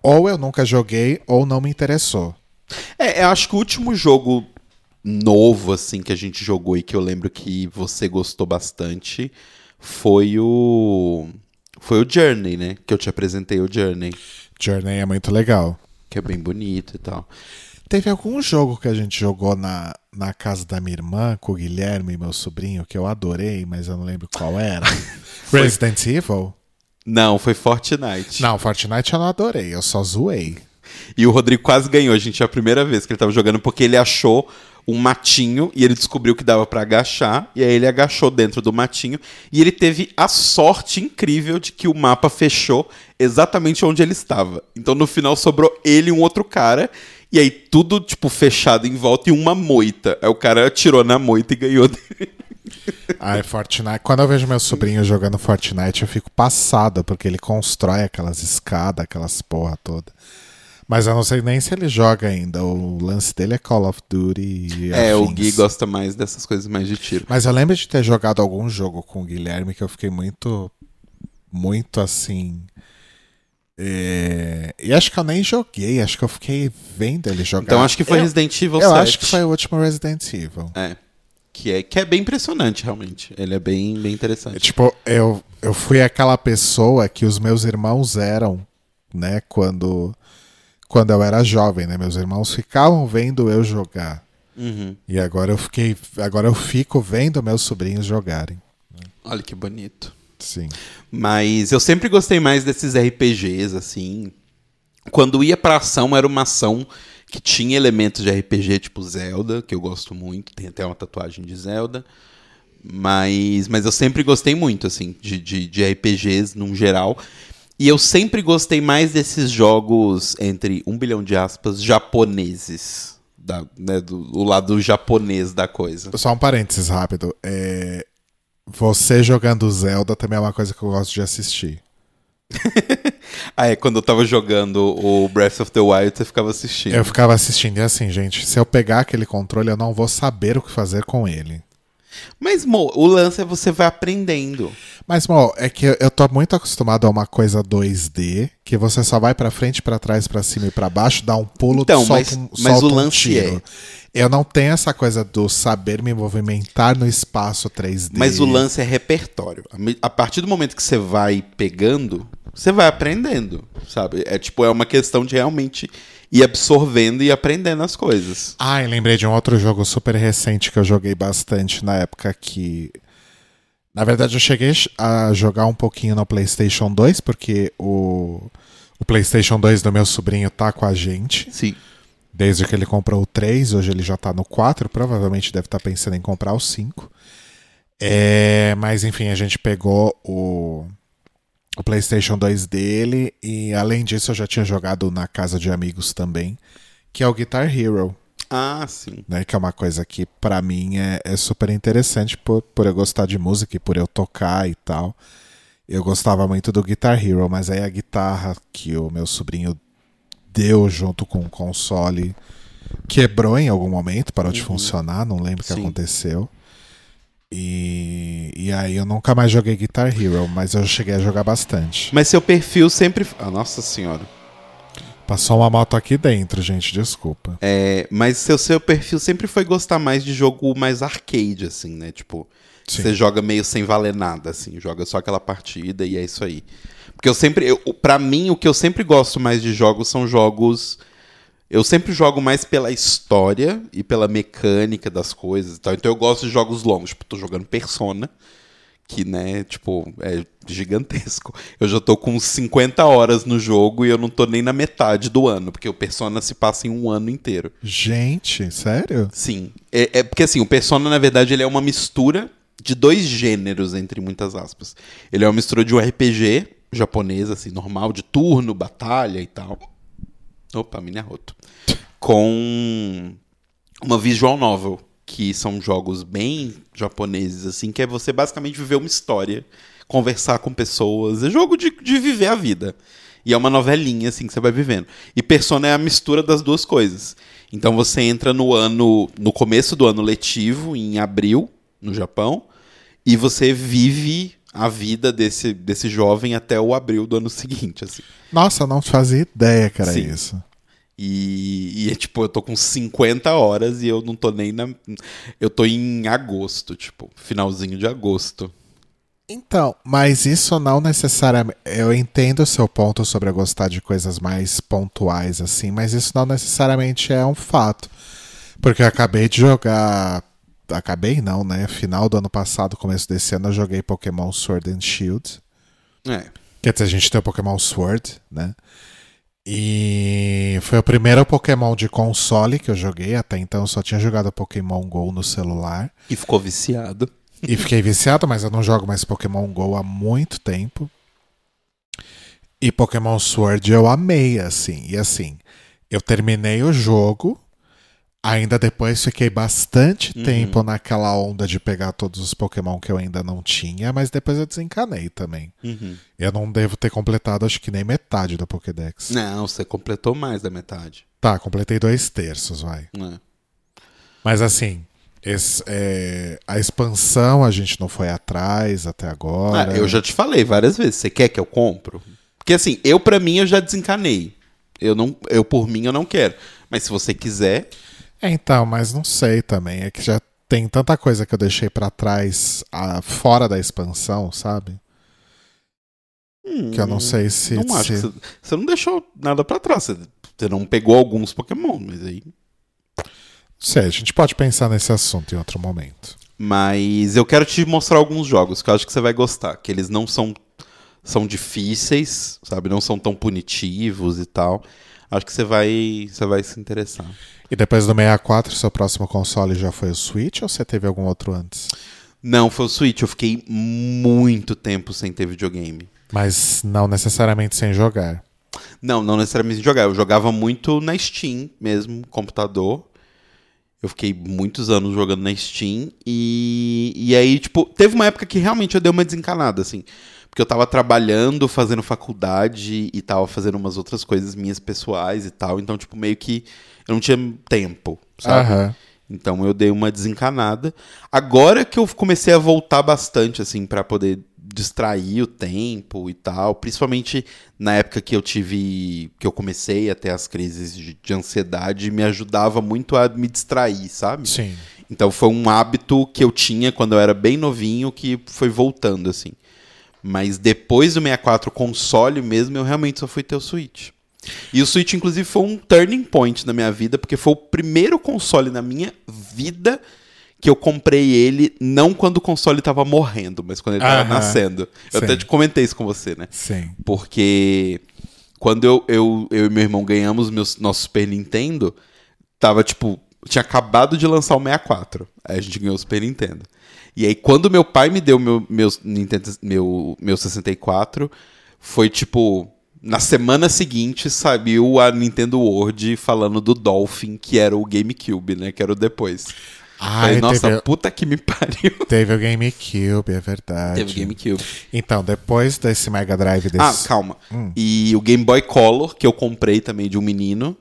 Ou eu nunca joguei, ou não me interessou. É, eu acho que o último jogo novo, assim, que a gente jogou e que eu lembro que você gostou bastante foi o. Foi o Journey, né? Que eu te apresentei o Journey. Journey é muito legal. Que é bem bonito e tal. Teve algum jogo que a gente jogou na, na casa da minha irmã, com o Guilherme e meu sobrinho, que eu adorei, mas eu não lembro qual era. Resident Evil? Não, foi Fortnite. Não, Fortnite eu não adorei, eu só zoei. E o Rodrigo quase ganhou, a gente, é a primeira vez que ele tava jogando, porque ele achou um matinho e ele descobriu que dava pra agachar, e aí ele agachou dentro do matinho, e ele teve a sorte incrível de que o mapa fechou exatamente onde ele estava. Então no final sobrou ele e um outro cara, e aí tudo, tipo, fechado em volta e uma moita. Aí o cara atirou na moita e ganhou. Ai, Fortnite. Quando eu vejo meu sobrinho jogando Fortnite, eu fico passada, porque ele constrói aquelas escadas, aquelas porra toda. Mas eu não sei nem se ele joga ainda. O lance dele é Call of Duty e É, o afins. Gui gosta mais dessas coisas mais de tiro. Mas eu lembro de ter jogado algum jogo com o Guilherme que eu fiquei muito. Muito assim. é, E acho que eu nem joguei, acho que eu fiquei vendo ele jogar. Então acho que foi eu, Resident Evil Eu 7. acho que foi o último Resident Evil. É. Que é, que é bem impressionante, realmente. Ele é bem, bem interessante. Tipo, eu, eu fui aquela pessoa que os meus irmãos eram, né? Quando quando eu era jovem, né? Meus irmãos ficavam vendo eu jogar. Uhum. E agora eu fiquei. Agora eu fico vendo meus sobrinhos jogarem. Olha que bonito. Sim. Mas eu sempre gostei mais desses RPGs, assim. Quando ia pra ação, era uma ação que tinha elementos de RPG, tipo Zelda, que eu gosto muito. Tem até uma tatuagem de Zelda. Mas, mas eu sempre gostei muito, assim, de, de, de RPGs num geral. E eu sempre gostei mais desses jogos, entre um bilhão de aspas, japoneses. Da, né, do, o lado japonês da coisa. Só um parênteses rápido. É, Você jogando Zelda também é uma coisa que eu gosto de assistir. ah, é, quando eu tava jogando o Breath of the Wild, você ficava assistindo. Eu ficava assistindo e assim, gente, se eu pegar aquele controle, eu não vou saber o que fazer com ele. Mas, Mo, o lance é você vai aprendendo. Mas, Mo, é que eu tô muito acostumado a uma coisa 2D, que você só vai pra frente, pra trás, pra cima e pra baixo, dá um pulo, Então, solta mas- um, mas solta o um lance tiro. Eu não tenho essa coisa do saber me movimentar no espaço 3D. Mas o lance é repertório. A partir do momento que você vai pegando, você vai aprendendo, sabe? É tipo, é uma questão de realmente ir absorvendo e aprendendo as coisas. Ah, e lembrei de um outro jogo super recente que eu joguei bastante na época que. Na verdade, eu cheguei a jogar um pouquinho no PlayStation 2, porque o, o PlayStation 2 do meu sobrinho tá com a gente. Sim. Desde que ele comprou o 3, hoje ele já tá no 4, provavelmente deve estar pensando em comprar o 5. É, mas enfim, a gente pegou o, o PlayStation 2 dele e além disso eu já tinha jogado na casa de amigos também, que é o Guitar Hero, Ah, sim. né? Que é uma coisa que pra mim é, é super interessante por, por eu gostar de música e por eu tocar e tal. Eu gostava muito do Guitar Hero, mas aí a guitarra que o meu sobrinho deu junto com o console quebrou em algum momento, parou de funcionar, não lembro o que aconteceu. E, e aí eu nunca mais joguei Guitar Hero, mas eu cheguei a jogar bastante. Mas seu perfil sempre. Ah, nossa senhora. Passou uma moto aqui dentro, gente, desculpa. É, mas seu, seu perfil sempre foi gostar mais de jogo mais arcade, assim, né? Tipo, Sim. você joga meio sem valer nada, assim, joga só aquela partida e é isso aí. Porque eu sempre, eu, para mim, o que eu sempre gosto mais de jogos são jogos. Eu sempre jogo mais pela história e pela mecânica das coisas e tal. Então eu gosto de jogos longos. Tipo, tô jogando Persona, que, né, tipo, é gigantesco. Eu já tô com 50 horas no jogo e eu não tô nem na metade do ano, porque o Persona se passa em um ano inteiro. Gente, sério? Sim. É, é porque assim, o Persona, na verdade, ele é uma mistura de dois gêneros, entre muitas aspas. Ele é uma mistura de um RPG japonês, assim, normal, de turno, batalha e tal. Opa, mini arroto. Com uma visual novel, que são jogos bem japoneses, assim, que é você basicamente viver uma história, conversar com pessoas, é jogo de, de viver a vida. E é uma novelinha, assim, que você vai vivendo. E Persona é a mistura das duas coisas. Então você entra no ano, no começo do ano letivo, em abril, no Japão, e você vive a vida desse, desse jovem até o abril do ano seguinte, assim. Nossa, não fazia ideia que era Sim. isso. E, e é tipo, eu tô com 50 horas e eu não tô nem na. Eu tô em agosto, tipo, finalzinho de agosto. Então, mas isso não necessariamente. Eu entendo o seu ponto sobre eu gostar de coisas mais pontuais, assim, mas isso não necessariamente é um fato. Porque eu acabei de jogar. Acabei não, né? Final do ano passado, começo desse ano, eu joguei Pokémon Sword and Shield. É. Quer dizer, a gente tem o Pokémon Sword, né? E foi o primeiro Pokémon de console que eu joguei. Até então eu só tinha jogado Pokémon GO no celular. E ficou viciado. E fiquei viciado, mas eu não jogo mais Pokémon GO há muito tempo. E Pokémon Sword eu amei, assim. E assim, eu terminei o jogo. Ainda depois fiquei bastante tempo naquela onda de pegar todos os Pokémon que eu ainda não tinha, mas depois eu desencanei também. Uhum. Eu não devo ter completado, acho que nem metade do Pokédex. Não, você completou mais da metade. Tá, completei dois terços, vai. né? Mas assim, esse, é, a expansão a gente não foi atrás até agora. Ah, eu já te falei várias vezes. Você quer que eu compro? Porque assim, eu pra mim eu já desencanei. Eu não, eu por mim eu não quero. Mas se você quiser, É, então, mas não sei também. É que já tem tanta coisa que eu deixei pra trás ah, fora da expansão, sabe? Que eu não sei se. Hum, não se- você, você não deixou nada pra trás. Você Você não pegou alguns Pokémon, mas aí. Sei, a gente pode pensar nesse assunto em outro momento. Mas eu quero te mostrar alguns jogos que eu acho que você vai gostar. Que eles não são, são difíceis, sabe? Não são tão punitivos e tal. Acho que você vai, você vai se interessar. E depois do 64, seu próximo console já foi o Switch ou você teve algum outro antes? Não, foi o Switch. Eu fiquei muito tempo sem ter videogame. Mas não necessariamente sem jogar. Não, não necessariamente sem jogar. Eu jogava muito na Steam mesmo, computador. Eu fiquei muitos anos jogando na Steam. E, e aí, tipo, teve uma época que realmente eu dei uma desencanada, assim. Porque eu tava trabalhando, fazendo faculdade e tava fazendo umas outras coisas minhas pessoais e tal. Então, tipo, meio que eu não tinha tempo, sabe? Aham. Então eu dei uma desencanada. Agora que eu comecei a voltar bastante, assim, pra poder distrair o tempo e tal, principalmente na época que eu tive, que eu comecei a ter as crises de, de ansiedade, me ajudava muito a me distrair, sabe? Sim. Então foi um hábito que eu tinha quando eu era bem novinho que foi voltando, assim. Mas depois do 64 console mesmo, eu realmente só fui ter o Switch. E o Switch, inclusive, foi um turning point na minha vida, porque foi o primeiro console na minha vida que eu comprei ele, não quando o console tava morrendo, mas quando ele tava Aham. nascendo. Eu Sim. até te comentei isso com você, né? Sim. Porque quando eu, eu, eu e meu irmão ganhamos meus, nosso Super Nintendo, tava tipo. Tinha acabado de lançar o 64. Aí a gente ganhou o Super Nintendo. E aí, quando meu pai me deu meu, meu, Nintendo, meu, meu 64, foi tipo. Na semana seguinte saiu a Nintendo World falando do Dolphin, que era o GameCube, né? Que era o depois. Falei, Ai, nossa, teve, puta que me pariu. teve o GameCube, é verdade. Teve GameCube. Então, depois desse Mega Drive desse. Ah, calma. E o Game Boy Color, que eu comprei também de um menino.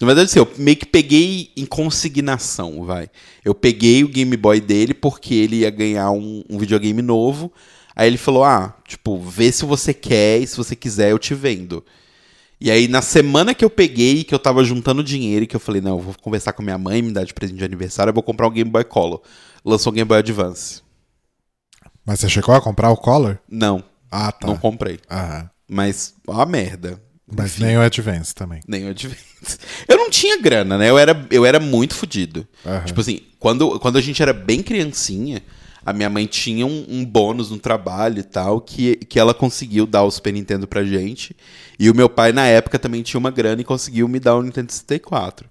Na verdade, assim, eu meio que peguei em consignação, vai. Eu peguei o Game Boy dele porque ele ia ganhar um, um videogame novo. Aí ele falou: ah, tipo, vê se você quer e se você quiser eu te vendo. E aí, na semana que eu peguei, que eu tava juntando dinheiro, e que eu falei, não, eu vou conversar com minha mãe, me dar de presente de aniversário, eu vou comprar um Game Boy Color. Lançou o Game Boy Advance. Mas você chegou a comprar o Color? Não, Ah, tá. não comprei. Aham. Mas, ó a merda. Mas Enfim. nem o Advance também. Nem o Advance. Eu não tinha grana, né? Eu era, eu era muito fodido. Tipo assim, quando, quando a gente era bem criancinha, a minha mãe tinha um, um bônus no trabalho e tal, que, que ela conseguiu dar o Super Nintendo pra gente. E o meu pai, na época, também tinha uma grana e conseguiu me dar o Nintendo 64.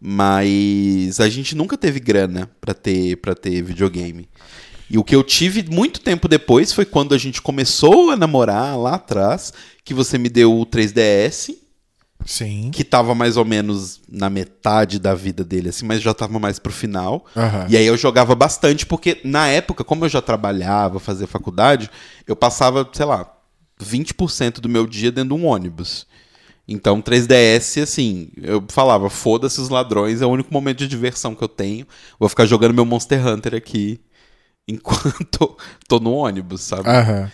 Mas a gente nunca teve grana pra ter, pra ter videogame. E o que eu tive muito tempo depois foi quando a gente começou a namorar lá atrás, que você me deu o 3DS Sim. que tava mais ou menos na metade da vida dele, assim, mas já tava mais pro final. Aham. E aí eu jogava bastante, porque na época, como eu já trabalhava, fazia faculdade, eu passava, sei lá, 20% do meu dia dentro de um ônibus. Então, 3DS, assim, eu falava, foda-se os ladrões, é o único momento de diversão que eu tenho. Vou ficar jogando meu Monster Hunter aqui enquanto tô no ônibus, sabe? Aham.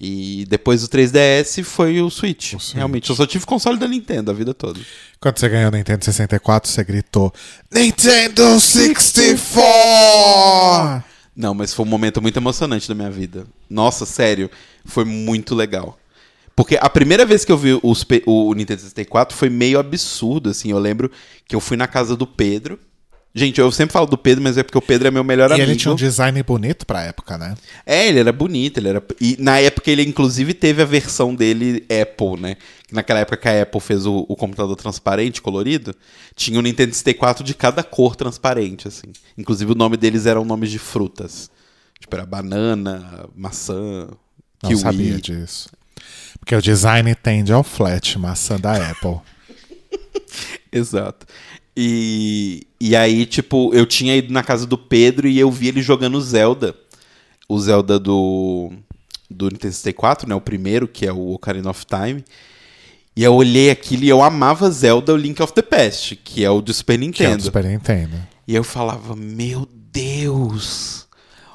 E depois do 3DS foi o Switch. O Switch. Realmente, eu só tive console da Nintendo a vida toda. Quando você ganhou o Nintendo 64, você gritou: Nintendo 64! Não, mas foi um momento muito emocionante da minha vida. Nossa, sério, foi muito legal. Porque a primeira vez que eu vi P- o Nintendo 64 foi meio absurdo, assim. Eu lembro que eu fui na casa do Pedro. Gente, eu sempre falo do Pedro, mas é porque o Pedro é meu melhor E amigo. ele tinha um design bonito pra época, né? É, ele era bonito, ele era. E na época ele, inclusive, teve a versão dele Apple, né? Que Naquela época que a Apple fez o, o computador transparente, colorido, tinha o Nintendo 64 de cada cor transparente, assim. Inclusive o nome deles eram nomes de frutas. Tipo, era banana, maçã, Não kiwi. sabia disso. Porque o design tende ao flat, maçã da Apple. Exato. E, e aí, tipo, eu tinha ido na casa do Pedro e eu vi ele jogando Zelda. O Zelda do, do Nintendo 64, né? O primeiro, que é o Ocarina of Time. E eu olhei aquilo e eu amava Zelda, o Link of the Past, que é o do Super Que é o Nintendo. do Super Nintendo. E eu falava, meu Deus,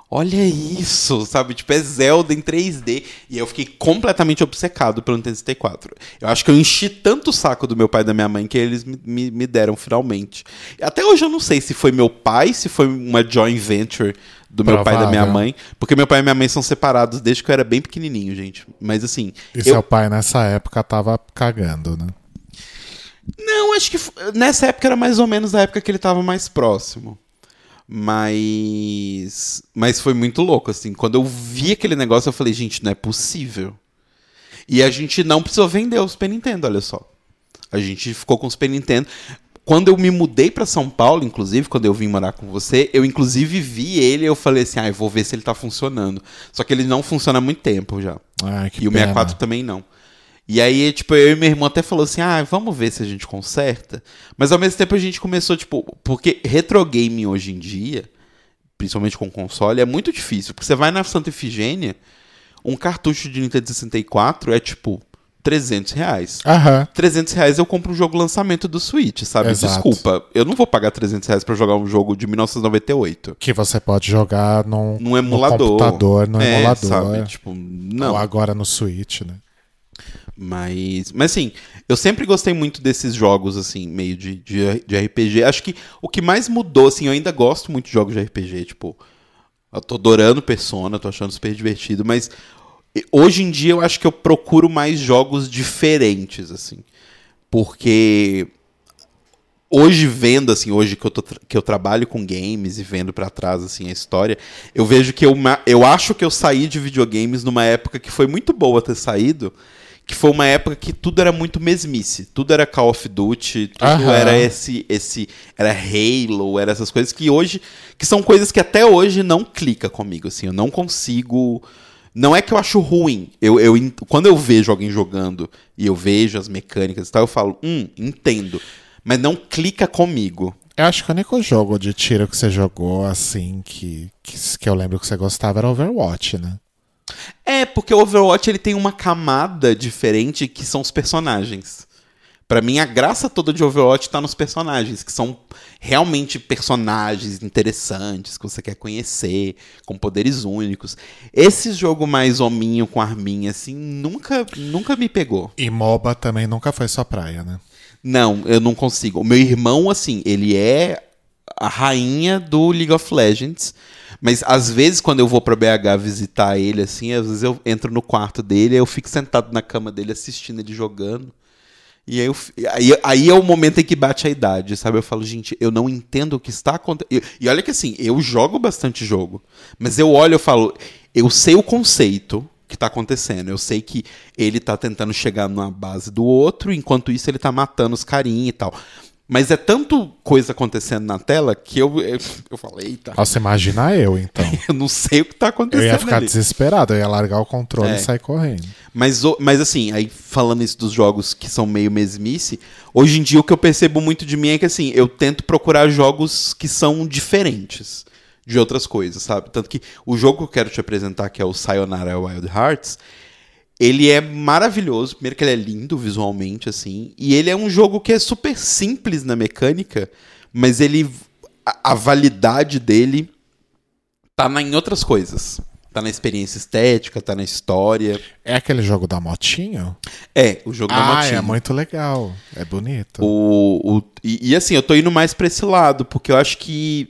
olha isso, sabe? Tipo, é Zelda em 3D. E eu fiquei completamente obcecado pelo Nintendo 64. Eu acho que eu enchi tanto o saco do meu pai e da minha mãe que eles me, me, me deram finalmente. Até hoje eu não sei se foi meu pai, se foi uma joint venture do meu pai e da minha Provável. mãe. Porque meu pai e minha mãe são separados desde que eu era bem pequenininho, gente. Mas assim, E eu, seu pai nessa época tava cagando, né? Não, acho que nessa época era mais ou menos a época que ele tava mais próximo. Mas. Mas foi muito louco, assim. Quando eu vi aquele negócio, eu falei, gente, não é possível. E a gente não precisou vender os Super Nintendo, olha só. A gente ficou com os Super Nintendo. Quando eu me mudei pra São Paulo, inclusive, quando eu vim morar com você, eu inclusive vi ele e eu falei assim, ah, eu vou ver se ele tá funcionando. Só que ele não funciona há muito tempo já. Ai, E o pena. 64 também não. E aí, tipo, eu e meu irmão até falou assim: ah, vamos ver se a gente conserta. Mas ao mesmo tempo a gente começou, tipo, porque retro gaming hoje em dia, principalmente com console, é muito difícil. Porque você vai na Santa Efigênia, um cartucho de Nintendo 64 é tipo 300 reais. Aham. 300 reais eu compro um jogo lançamento do Switch, sabe? Exato. Desculpa, eu não vou pagar 300 reais pra jogar um jogo de 1998. Que você pode jogar num, Num emulador. no computador, no é, emulador. Sabe? Tipo, não. Ou agora no Switch, né? Mas, mas assim, eu sempre gostei muito desses jogos, assim, meio de, de, de RPG. Acho que o que mais mudou, assim, eu ainda gosto muito de jogos de RPG, tipo, eu tô adorando Persona, tô achando super divertido, mas hoje em dia eu acho que eu procuro mais jogos diferentes, assim. Porque hoje vendo, assim, hoje que eu, tô, que eu trabalho com games e vendo pra trás, assim, a história, eu vejo que eu, eu acho que eu saí de videogames numa época que foi muito boa ter saído, que foi uma época que tudo era muito mesmice, tudo era Call of Duty, tudo Aham. era esse, esse, era Halo, era essas coisas que hoje, que são coisas que até hoje não clica comigo, assim, eu não consigo... Não é que eu acho ruim. Eu, eu, quando eu vejo alguém jogando e eu vejo as mecânicas e tal, eu falo, hum, entendo. Mas não clica comigo. Eu acho que o único jogo de tiro que você jogou, assim, que, que, que eu lembro que você gostava era Overwatch, né? É, porque o Overwatch ele tem uma camada diferente que são os personagens. Pra mim, a graça toda de Overwatch tá nos personagens, que são realmente personagens interessantes, que você quer conhecer, com poderes únicos. Esse jogo mais hominho com arminha, assim, nunca, nunca me pegou. E MOBA também nunca foi sua praia, né? Não, eu não consigo. O meu irmão, assim, ele é a rainha do League of Legends. Mas às vezes, quando eu vou pra BH visitar ele, assim, às vezes eu entro no quarto dele, eu fico sentado na cama dele assistindo ele jogando. E aí, eu aí, aí é o momento em que bate a idade, sabe? Eu falo, gente, eu não entendo o que está acontecendo. E olha que assim, eu jogo bastante jogo. Mas eu olho e falo, eu sei o conceito que tá acontecendo. Eu sei que ele tá tentando chegar na base do outro, enquanto isso ele tá matando os carinha e tal. Mas é tanto coisa acontecendo na tela que eu, eu, eu falo, eita, Nossa, imagina eu, então. eu não sei o que tá Eu acontecendo ia ficar ali. desesperado, eu ia largar o controle É. e sair correndo. Mas, mas assim, aí falando isso dos jogos que são meio mesmice, hoje em dia o que eu percebo muito de mim é que assim, eu tento procurar jogos que são diferentes de outras coisas, sabe? Tanto que o jogo que eu quero te apresentar, que é o Sayonara Wild Hearts, ele é maravilhoso. Primeiro que ele é lindo visualmente, assim. E ele é um jogo que é super simples na mecânica, mas ele. A, a validade dele tá na, em outras coisas. Tá na experiência estética, tá na história. É aquele jogo da motinho? É, o jogo da Ah, motinha. é muito legal. É bonito. O, o- e, e assim, eu tô indo mais pra esse lado, porque eu acho que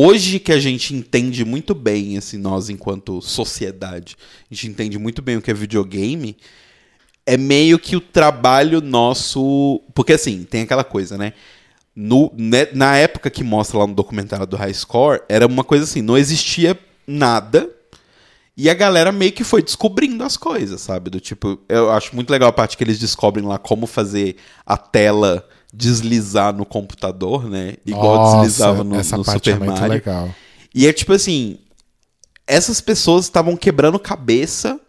hoje que a gente entende muito bem, assim, nós enquanto sociedade, a gente entende muito bem o que é videogame, é meio que o trabalho nosso. Porque assim, tem aquela coisa, né? No, né, na época que mostra lá no documentário do High Score, era uma coisa assim, não existia nada. E a galera meio que foi descobrindo as coisas, sabe? Do tipo, eu acho muito legal a parte que eles descobrem lá como fazer a tela deslizar no computador, né? Igual Nossa, deslizava no, essa no parte Super é muito Mario. legal. E é tipo assim, essas pessoas estavam quebrando cabeça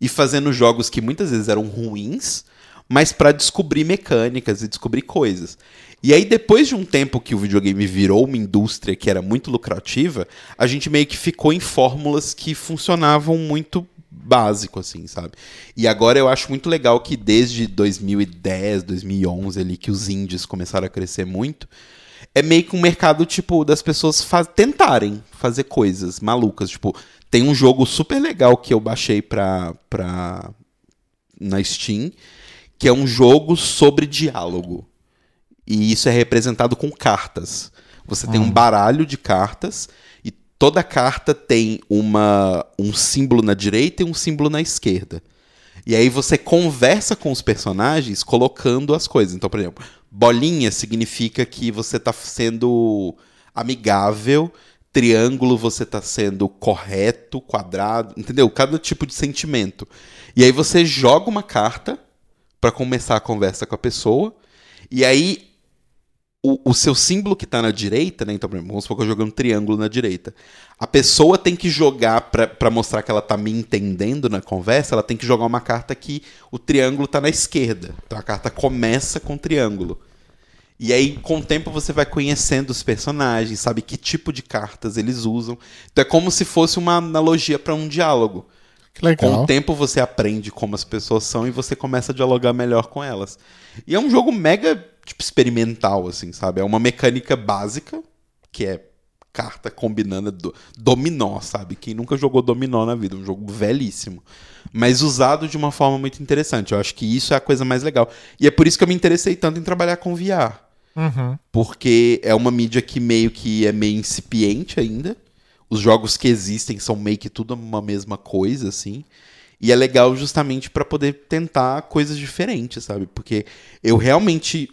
e fazendo jogos que muitas vezes eram ruins, mas pra descobrir mecânicas e descobrir coisas. E aí depois de um tempo que o videogame virou uma indústria que era muito lucrativa, a gente meio que ficou em fórmulas que funcionavam muito básico assim, sabe? E agora eu acho muito legal que desde 2010, 2011 ali que os indies começaram a crescer muito, é meio que um mercado, tipo, das pessoas faz- tentarem fazer coisas malucas. Tipo, tem um jogo super legal que eu baixei pra, pra, na Steam, que é um jogo sobre diálogo. E isso é representado com cartas. Você tem um baralho de cartas toda carta tem uma, um símbolo na direita e um símbolo na esquerda. E aí você conversa com os personagens colocando as coisas. Então, por exemplo, bolinha significa que você tá sendo amigável, triângulo você tá sendo correto, quadrado, entendeu? Cada tipo de sentimento. E aí você joga uma carta para começar a conversa com a pessoa. E aí o, o seu símbolo que tá na direita, né? Então, vamos supor que eu joguei um triângulo na direita. A pessoa tem que jogar para mostrar que ela tá me entendendo na conversa, ela tem que jogar uma carta que o triângulo tá na esquerda. Então a carta começa com o triângulo. E aí, com o tempo, você vai conhecendo os personagens, sabe que tipo de cartas eles usam. Então é como se fosse uma analogia para um diálogo. Com o tempo você aprende como as pessoas são e você começa a dialogar melhor com elas. E é um jogo mega tipo experimental assim, sabe? É uma mecânica básica que é carta combinando do, dominó, sabe? Quem nunca jogou dominó na vida, um jogo velhíssimo, mas usado de uma forma muito interessante. Eu acho que isso é a coisa mais legal. E é por isso que eu me interessei tanto em trabalhar com VR. Uhum. Porque é uma mídia que meio que é meio incipiente ainda. Os jogos que existem são meio que tudo uma mesma coisa, assim. E é legal justamente para poder tentar coisas diferentes, sabe? Porque eu realmente,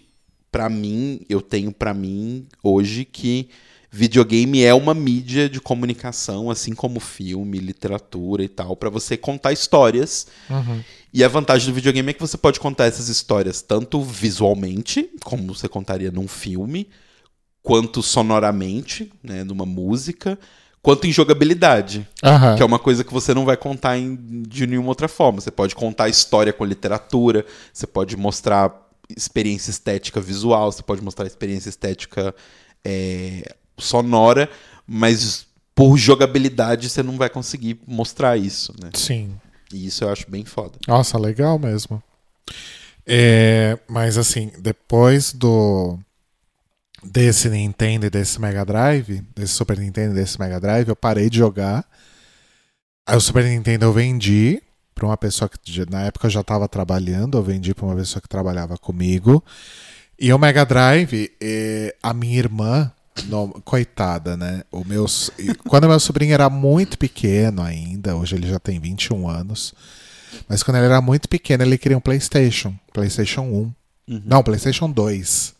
para mim, eu tenho para mim hoje que videogame é uma mídia de comunicação, assim como filme, literatura e tal, para você contar histórias. Uhum. E a vantagem do videogame é que você pode contar essas histórias tanto visualmente, como você contaria num filme, quanto sonoramente, né, numa música, quanto em jogabilidade. Aham. Que é uma coisa que você não vai contar em- de nenhuma outra forma. Você pode contar a história com literatura, você pode mostrar experiência estética visual, você pode mostrar experiência estética é, sonora, mas por jogabilidade você não vai conseguir mostrar isso, né? Sim. E isso eu acho bem foda. Nossa, legal mesmo. É, mas assim, depois do desse Nintendo e desse Mega Drive, desse Super Nintendo e desse Mega Drive, eu parei de jogar. Aí o Super Nintendo eu vendi para uma pessoa que na época eu já estava trabalhando, eu vendi para uma pessoa que trabalhava comigo. E o Mega Drive, a minha irmã, no- coitada, né? O meu, quando meu sobrinho era muito pequeno ainda, hoje ele já tem 21 anos. Mas quando ele era muito pequeno, ele queria um PlayStation. PlayStation 1. Não, PlayStation 2.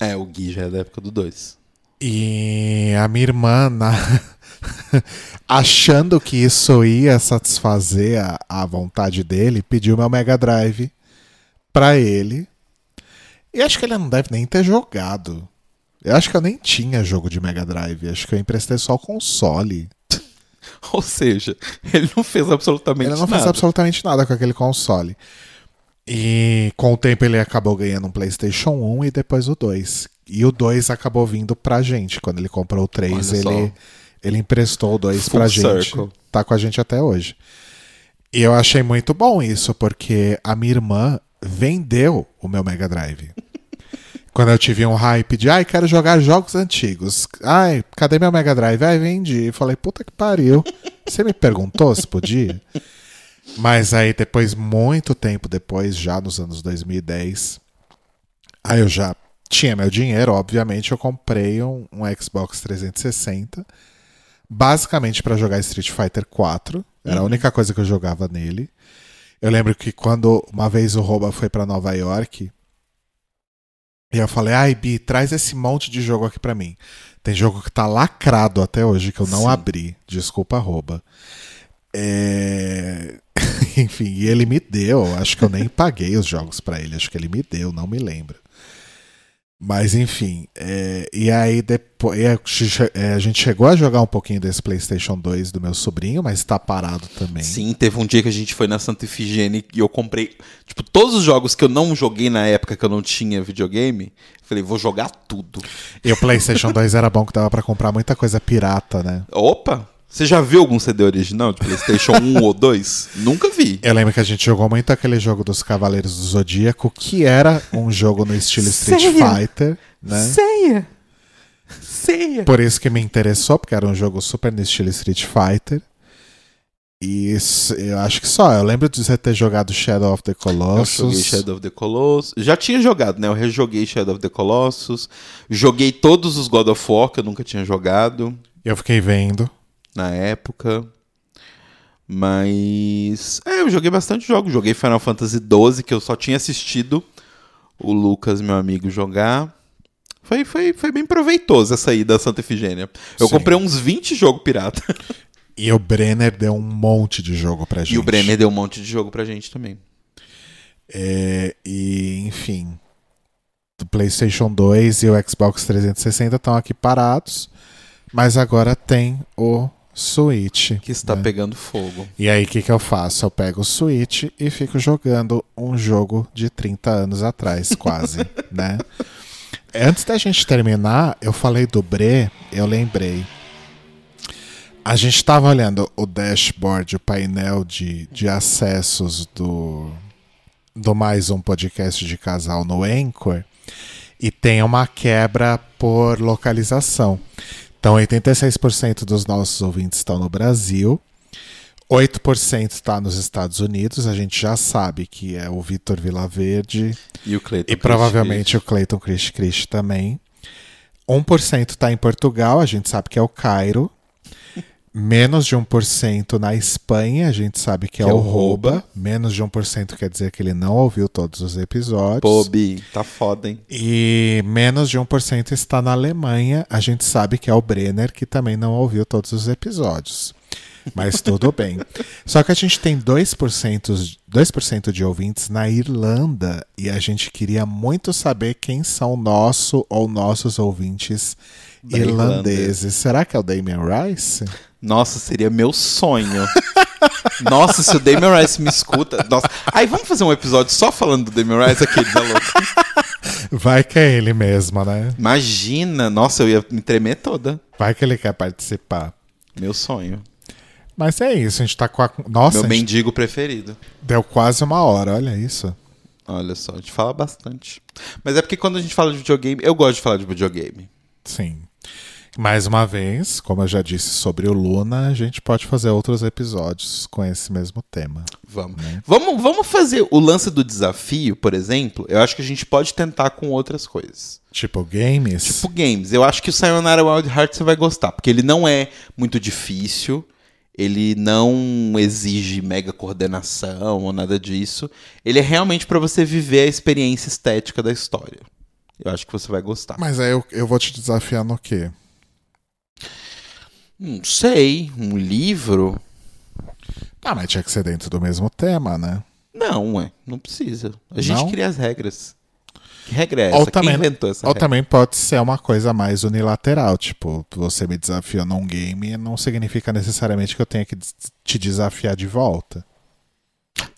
É, o Gui já é da época do 2. E a minha irmã, na- achando que isso ia satisfazer a, a vontade dele, pediu meu Mega Drive pra ele. E acho que ele não deve nem ter jogado. Eu acho que eu nem tinha jogo de Mega Drive. Acho que eu emprestei só o console. Ou seja, ele não fez absolutamente Ele não nada. fez absolutamente nada com aquele console. E com o tempo ele acabou ganhando um PlayStation 1 e depois o 2. E o 2 acabou vindo pra gente. Quando ele comprou o 3, Olha só. ele, ele emprestou o 2 Full pra gente. circle. Tá com a gente até hoje. E eu achei muito bom isso, porque a minha irmã vendeu o meu Mega Drive. Quando eu tive um hype de, ai, quero jogar jogos antigos. Ai, cadê meu Mega Drive? Ai, vendi. Falei, puta que pariu. Você me perguntou se podia? Mas aí depois, muito tempo depois, já nos anos 2010, aí eu já tinha meu dinheiro, obviamente, eu comprei um, um Xbox 360, basicamente para jogar Street Fighter 4. Era a única coisa que eu jogava nele. Eu lembro que quando uma vez o Roba foi para Nova York, e eu falei, ai, Bi, traz esse monte de jogo aqui pra mim. Tem jogo que tá lacrado até hoje, que eu não Sim. abri. Desculpa, arroba. É... Enfim, e ele me deu. Acho que eu nem paguei os jogos pra ele. Acho que ele me deu, não me lembro. Mas enfim, é, e aí depois é, a gente chegou a jogar um pouquinho desse PlayStation 2 do meu sobrinho, mas tá parado também. Sim, teve um dia que a gente foi na Santa Ifigênia e eu comprei, tipo, todos os jogos que eu não joguei na época que eu não tinha videogame. Falei, vou jogar tudo. E o PlayStation 2 era bom que dava pra comprar muita coisa pirata, né? Opa! Você já viu algum CD original de PlayStation 1 ou 2? Nunca vi. Eu lembro que a gente jogou muito aquele jogo dos Cavaleiros do Zodíaco, que era um jogo no estilo Street Sério? Fighter, né? Ceia! Ceia! Por isso que me interessou, porque era um jogo super no estilo Street Fighter. E isso- eu acho que só. Eu lembro de você ter jogado Shadow of the Eu Colossus. joguei Shadow of the Colossus. Já tinha jogado, né? Eu rejoguei Shadow of the Colossus. Joguei todos os God of War que eu nunca tinha jogado Eu fiquei vendo. Na época. Mas. É, eu joguei bastante jogos. Joguei Final Fantasy XII, que eu só tinha assistido o Lucas, meu amigo, jogar. Foi, foi, foi bem proveitoso essa aí da Santa Efigênia. Eu Sim. comprei uns 20 jogos pirata. E o Brenner deu um monte de jogo pra gente. E o Brenner deu um monte de jogo pra gente também. É, e, enfim, do PlayStation 2 e o Xbox 360 estão aqui parados, mas agora tem o Switch. Que está né? pegando fogo. E aí, o que, que eu faço? Eu pego o Switch e fico jogando um jogo de 30 anos atrás, quase, né? Antes da gente terminar, eu falei do Bre, eu lembrei. A gente estava olhando o dashboard, o painel de, de acessos do, do mais um podcast de casal no Anchor e tem uma quebra por localização. Então, 86% dos nossos ouvintes estão no Brasil, 8% está nos Estados Unidos. A gente já sabe que é o Vitor Vilaverde E o Cleiton. e provavelmente o Clayton Christ Christ também. 1% está em Portugal, a gente sabe que é o Cairo. Menos de 1% na Espanha, a gente sabe que, é, o Rouba. Menos de 1% quer dizer que ele não ouviu todos os episódios. Pô, Bi, tá foda, hein? E menos de 1% está na Alemanha. A gente sabe que é o Brenner, que também não ouviu todos os episódios. Mas tudo bem. Só que a gente tem 2%, 2 de ouvintes na Irlanda. E a gente queria muito saber quem são nosso ou nossos ouvintes irlandeses. Será que é o Damien Rice? Nossa, seria meu sonho. Nossa, se o Damien Rice me escuta. Nossa. Aí vamos fazer um episódio só falando do Damien Rice aqui, tá louco? Vai que é ele mesmo, né? Imagina, nossa, eu ia me tremer toda. Vai que ele quer participar. Meu sonho. Mas é isso, a gente tá com a. Nossa, meu a gente mendigo preferido. deu quase uma hora, olha isso. Olha só, a gente fala bastante. Mas é porque quando a gente fala de videogame, eu gosto de falar de videogame. Sim. Mais uma vez, como eu já disse sobre o Luna, a gente pode fazer outros episódios com esse mesmo tema. Vamos. Vamos, vamos fazer o lance do desafio, por exemplo. Eu acho que a gente pode tentar com outras coisas. Tipo games. Tipo games. Eu acho que o Sayonara Wild Heart você vai gostar, porque ele não é muito difícil. Ele não exige mega coordenação ou nada disso. Ele é realmente pra você viver a experiência estética da história. Eu acho que você vai gostar. Mas aí eu, eu vou te desafiar no quê? Não sei, um livro? Ah, mas tinha que ser dentro do mesmo tema, né? Não, ué, não precisa. A gente Não? cria as regras. Que regra é essa? Ou Quem também- inventou essa Ou regra? também pode ser uma coisa mais unilateral. Tipo, você me desafiou num game não significa necessariamente que eu tenha que des- te desafiar de volta,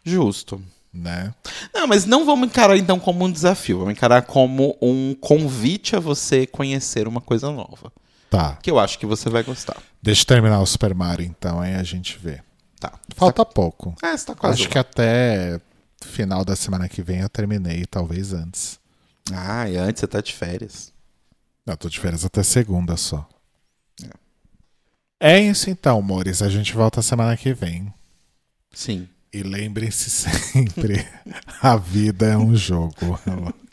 Justo. né? Não, mas não vamos encarar então como um desafio. Vamos encarar como um convite a você conhecer uma coisa nova. Tá. Que eu acho que você vai gostar. Deixa eu terminar o Super Mario então, aí a gente vê. Tá. Falta pouco. Ah, você tá quase. Acho lá. que até final da semana que vem eu terminei, talvez antes. Ah, e antes você tá de férias. Não, tô de férias até segunda só. É isso então, amores. A gente volta semana que vem. Sim. E lembrem-se sempre: a vida é um jogo.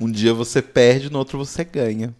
Um dia você perde, no outro você ganha.